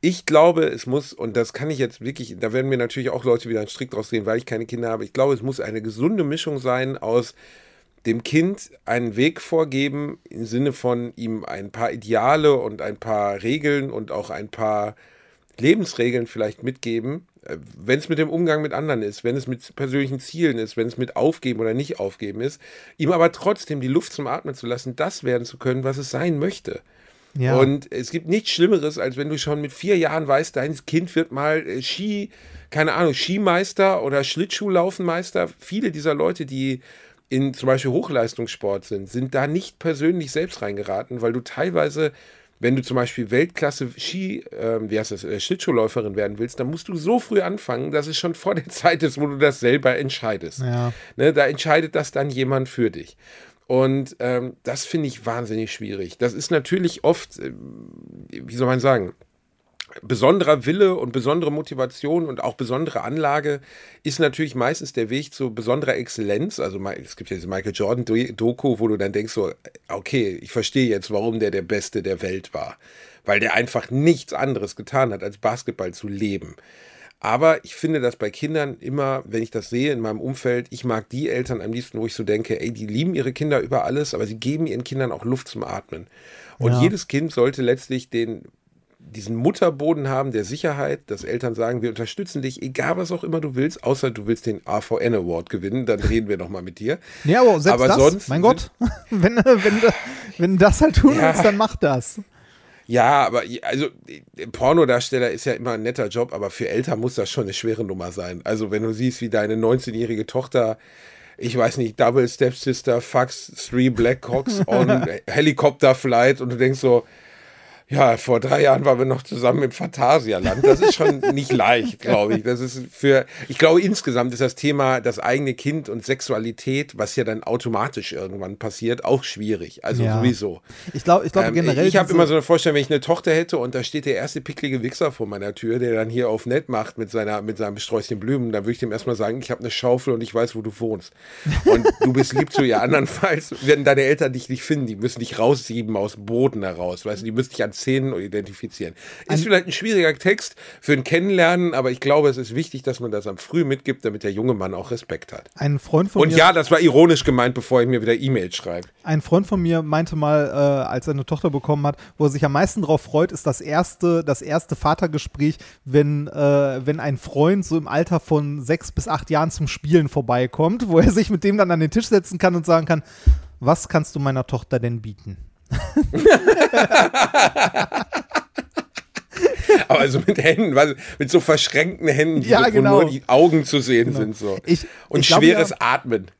ich glaube, es muss, und das kann ich jetzt wirklich, da werden mir natürlich auch Leute wieder einen Strick draus sehen, weil ich keine Kinder habe. Ich glaube, es muss eine gesunde Mischung sein aus dem Kind einen Weg vorgeben, im Sinne von ihm ein paar Ideale und ein paar Regeln und auch ein paar Lebensregeln vielleicht mitgeben, wenn es mit dem Umgang mit anderen ist, wenn es mit persönlichen Zielen ist, wenn es mit Aufgeben oder nicht Aufgeben ist, ihm aber trotzdem die Luft zum Atmen zu lassen, das werden zu können, was es sein möchte. ja, Und es gibt nichts Schlimmeres, als wenn du schon mit vier Jahren weißt, dein Kind wird mal äh, Ski, keine Ahnung, Skimeister oder Schlittschuhlaufenmeister. Viele dieser Leute, die in zum Beispiel Hochleistungssport sind, sind da nicht persönlich selbst reingeraten, weil du teilweise, wenn du zum Beispiel Weltklasse Ski, ähm, wie heißt das, äh, Schlittschuhläuferin werden willst, dann musst du so früh anfangen, dass es schon vor der [LAUGHS] Zeit ist, wo du das selber entscheidest. ja. Ne, da entscheidet das dann jemand für dich. Und ähm, das finde ich wahnsinnig schwierig. Das ist natürlich oft, äh, wie soll man sagen, besonderer Wille und besondere Motivation und auch besondere Anlage ist natürlich meistens der Weg zu besonderer Exzellenz. Also es gibt ja diese Michael Jordan-Doku, wo du dann denkst so, okay, ich verstehe jetzt, warum der der Beste der Welt war. Weil der einfach nichts anderes getan hat, als Basketball zu leben. Aber ich finde das bei Kindern immer, wenn ich das sehe in meinem Umfeld, ich mag die Eltern am liebsten, wo ich so denke, ey, die lieben ihre Kinder über alles, aber sie geben ihren Kindern auch Luft zum Atmen. Und Ja. jedes Kind sollte letztlich den, diesen Mutterboden haben der Sicherheit, dass Eltern sagen, wir unterstützen dich, egal was auch immer du willst, außer du willst den AVN Award gewinnen, dann reden wir nochmal mit dir. Nee, aber selbst Aber das, sonst mein Gott, [LAUGHS] wenn, wenn, du- wenn das halt tun Ja. willst, dann mach das. Ja, aber also Pornodarsteller ist ja immer ein netter Job, aber für Eltern muss das schon eine schwere Nummer sein. Also wenn du siehst, wie deine 19-jährige Tochter ich weiß nicht, Double Stepsister, Fucks, Three Blackhawks [LAUGHS] on Helicopter Flight und du denkst so, ja, vor drei Jahren waren wir noch zusammen im Phantasialand. Das ist schon [LAUGHS] nicht leicht, glaube ich. Das ist für, ich glaube, insgesamt ist das Thema das eigene Kind und Sexualität, was ja dann automatisch irgendwann passiert, auch schwierig. Also Ja. sowieso. Ich glaube ich glaube Ähm, generell. ich habe immer so eine Vorstellung, wenn ich eine Tochter hätte und da steht der erste picklige Wichser vor meiner Tür, der dann hier auf nett macht mit, seiner, mit seinem Sträußchen Blumen, dann würde ich dem erstmal sagen, ich habe eine Schaufel und ich weiß, wo du wohnst. Und [LAUGHS] du bist lieb zu ihr. Andernfalls werden deine Eltern dich nicht finden. Die müssen dich raussieben aus dem Boden heraus. Weißt du, die müssen dich an Szenen identifizieren. Ist vielleicht ein schwieriger Text für ein Kennenlernen, aber ich glaube, es ist wichtig, dass man das am Früh mitgibt, damit der junge Mann auch Respekt hat. ein Freund von Und mir ja, das war ironisch gemeint, bevor er mir wieder E-Mails schreibt. Ein Freund von mir meinte mal, äh, als er eine Tochter bekommen hat, wo er sich am meisten drauf freut, ist das erste, das erste Vatergespräch, wenn, äh, wenn ein Freund so im Alter von sechs bis acht Jahren zum Spielen vorbeikommt, wo er sich mit dem dann an den Tisch setzen kann und sagen kann, was kannst du meiner Tochter denn bieten? [LAUGHS] Aber also mit Händen, weil, mit so verschränkten Händen, die Ja, so, genau. wo nur die Augen zu sehen sind. So. Ich- Und ich glaube schweres Atmen.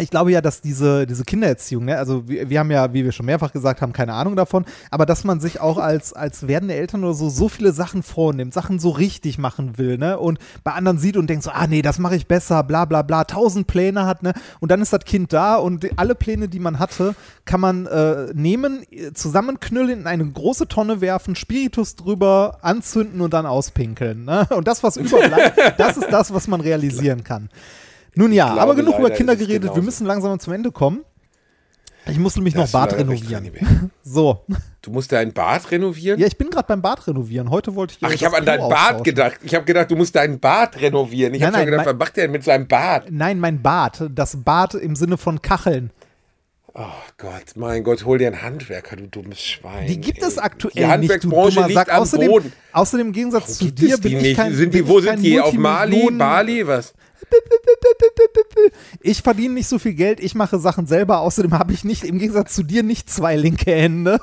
Ich glaube ja, dass diese, diese Kindererziehung, ne, also wir, wir haben ja, wie wir schon mehrfach gesagt haben, keine Ahnung davon, aber dass man sich auch als, als werdende Eltern oder so so viele Sachen vornimmt, Sachen so richtig machen will, ne, und bei anderen sieht und denkt so, ah nee, das mache ich besser, bla bla bla, tausend Pläne hat, ne, und dann ist das Kind da und alle Pläne, die man hatte, kann man äh, nehmen, zusammenknüllen, in eine große Tonne werfen, Spiritus drüber, anzünden und dann auspinkeln, ne, und das, was [LAUGHS] überbleibt, das ist das, was man realisieren kann. Nun ja, glaube, aber genug über Kinder geredet. Wir genauso. müssen langsam zum Ende kommen. Ich muss nämlich noch Das Bad war recht renovieren. [LAUGHS] So. Du musst dein Bad renovieren? Ja, ich bin gerade beim Bad renovieren. Heute wollte ich. Ach, ich habe an dein Bad gedacht. Ich habe gedacht, du musst dein Bad renovieren. Ich habe schon gedacht, was macht der denn mit seinem Bad? Nein, mein Bad. Das Bad im Sinne von Kacheln. Oh Gott, mein Gott, hol dir einen Handwerker, du dummes Schwein. Die gibt es aktuell Die nicht, du Handwerksbranche liegt am Außerdem, Boden. außerdem im Gegensatz zu Gibt dir bin ich nicht? kein sind die, wo sind die? Auf Mali? Bali? Was? Ich verdiene nicht so viel Geld, ich mache Sachen selber. Außerdem habe ich nicht, im Gegensatz zu dir, nicht zwei linke Hände.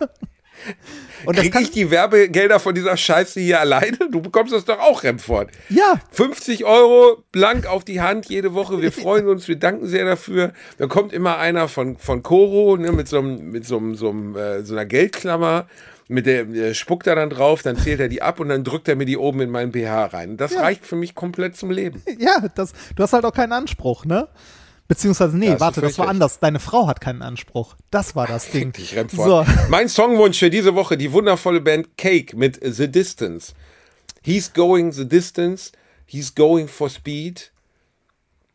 Und Krieg ich die Werbegelder von dieser Scheiße hier alleine? Du bekommst das doch auch, Remford. Ja, 50 Euro blank auf die Hand jede Woche. Wir freuen uns, wir danken sehr dafür. Dann kommt immer einer von, von Coro ne, mit, so, einem- mit so, einem- so, einem, äh, so einer Geldklammer. Mit der, der spuckt er dann drauf, dann zählt er die ab und dann drückt er mir die oben in meinen BH rein. Das reicht für mich komplett zum Leben. ja, das, du hast halt auch keinen Anspruch, ne? Beziehungsweise, nee, du warte, das war anders. Deine Frau hat keinen Anspruch. Das war das Ding. Ich Remford. So, Mein Songwunsch für diese Woche, die wundervolle Band Cake mit The Distance. He's going the distance, he's going for speed.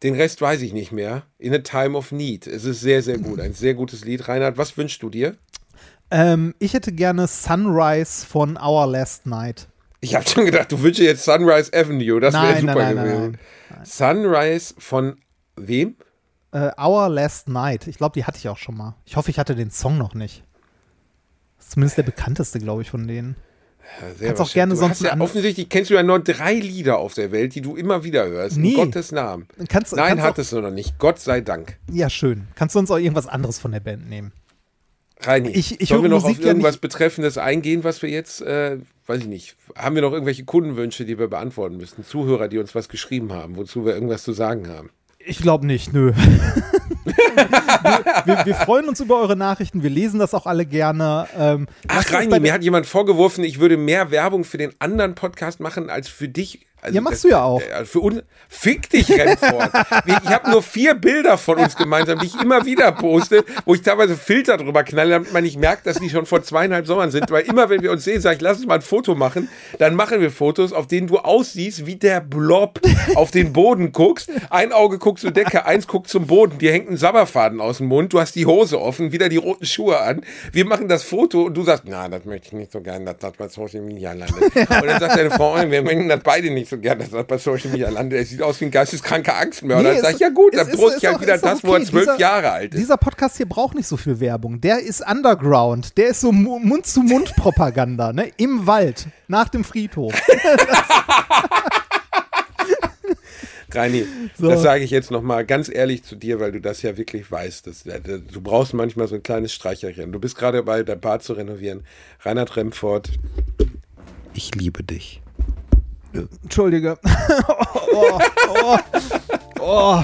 Den Rest weiß ich nicht mehr. In a time of need. Es ist sehr, sehr gut. Ein sehr gutes Lied. Reinhard, was wünschst du dir? Ähm, ich hätte gerne Sunrise von Our Last Night. Ich habe schon gedacht, du wünschst jetzt Sunrise Avenue. Das wäre Nein, super nein, nein, gewesen. Sunrise von wem? Äh, Our Last Night. Ich glaube, die hatte ich auch schon mal. Ich hoffe, ich hatte den Song noch nicht. Das ist zumindest der bekannteste, glaube ich, von denen. Ja, Kannst auch gerne du sonst ja, offensichtlich kennst du ja nur drei Lieder auf der Welt, die du immer wieder hörst. Nee. In Gottes Namen. Kannst, Nein, kannst hattest du noch nicht. Gott sei Dank. Ja, schön. Kannst du uns auch irgendwas anderes von der Band nehmen? Reini, Ich- ich sollen wir noch Musik auf ja irgendwas nicht- Betreffendes eingehen, was wir jetzt, äh, weiß ich nicht, haben wir noch irgendwelche Kundenwünsche, die wir beantworten müssten? Zuhörer, die uns was geschrieben haben, wozu wir irgendwas zu sagen haben? Ich glaube nicht, nö. [LAUGHS] wir, wir, wir freuen uns über eure Nachrichten, wir lesen das auch alle gerne. Ähm, Ach, Reini, mir hat jemand vorgeworfen, ich würde mehr Werbung für den anderen Podcast machen als für dich. Also Ja, machst du ja auch. äh, Für uns. Fick dich, Remford. [LAUGHS] Ich habe nur vier Bilder von uns gemeinsam, die ich immer wieder poste, wo ich teilweise Filter drüber knalle, damit man nicht merkt, dass die schon vor zweieinhalb Sommern sind. Weil immer, wenn wir uns sehen, sage ich, lass uns mal ein Foto machen. Dann machen wir Fotos, auf denen du aussiehst, wie der Blob auf den Boden guckst. Ein Auge guckt zur Decke, eins guckt zum Boden. Dir hängt ein Sabberfaden aus dem Mund. Du hast die Hose offen, wieder die roten Schuhe an. Wir machen das Foto und du sagst, na, das möchte ich nicht so gerne, dass das bei Social Media landet. [LAUGHS] Und dann sagt deine Frau, wir möchten das beide nicht so gerne, dass das bei Social Media landet. Er sieht aus wie ein geisteskranker Angstmörder. Nee, dann ist- sag ich, ja gut, dann poste ich halt auch- wieder das, wo er okay. zwölf Jahre alt ist. Dieser Podcast hier braucht nicht so viel Werbung. Der ist Underground. Der ist so Mu- Mund-zu-Mund-Propaganda, ne? Im Wald, nach dem Friedhof. [LAUGHS] Reini, So. das sage ich jetzt nochmal ganz ehrlich zu dir, weil du das ja wirklich weißt. Dass, äh, du brauchst manchmal so ein kleines Streicherchen. Du bist gerade dabei, dein Bad zu renovieren. Reinhard Remford, ich liebe dich. Entschuldige. [LAUGHS] oh, oh, oh,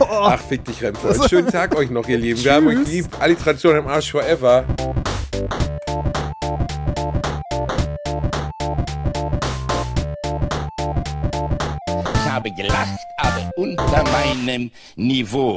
Ach, fick dich, Remford. Schönen Tag euch noch, ihr Lieben. Wir haben euch lieb. Alliteration im Arsch forever. Ich habe gelacht, aber unter meinem Niveau.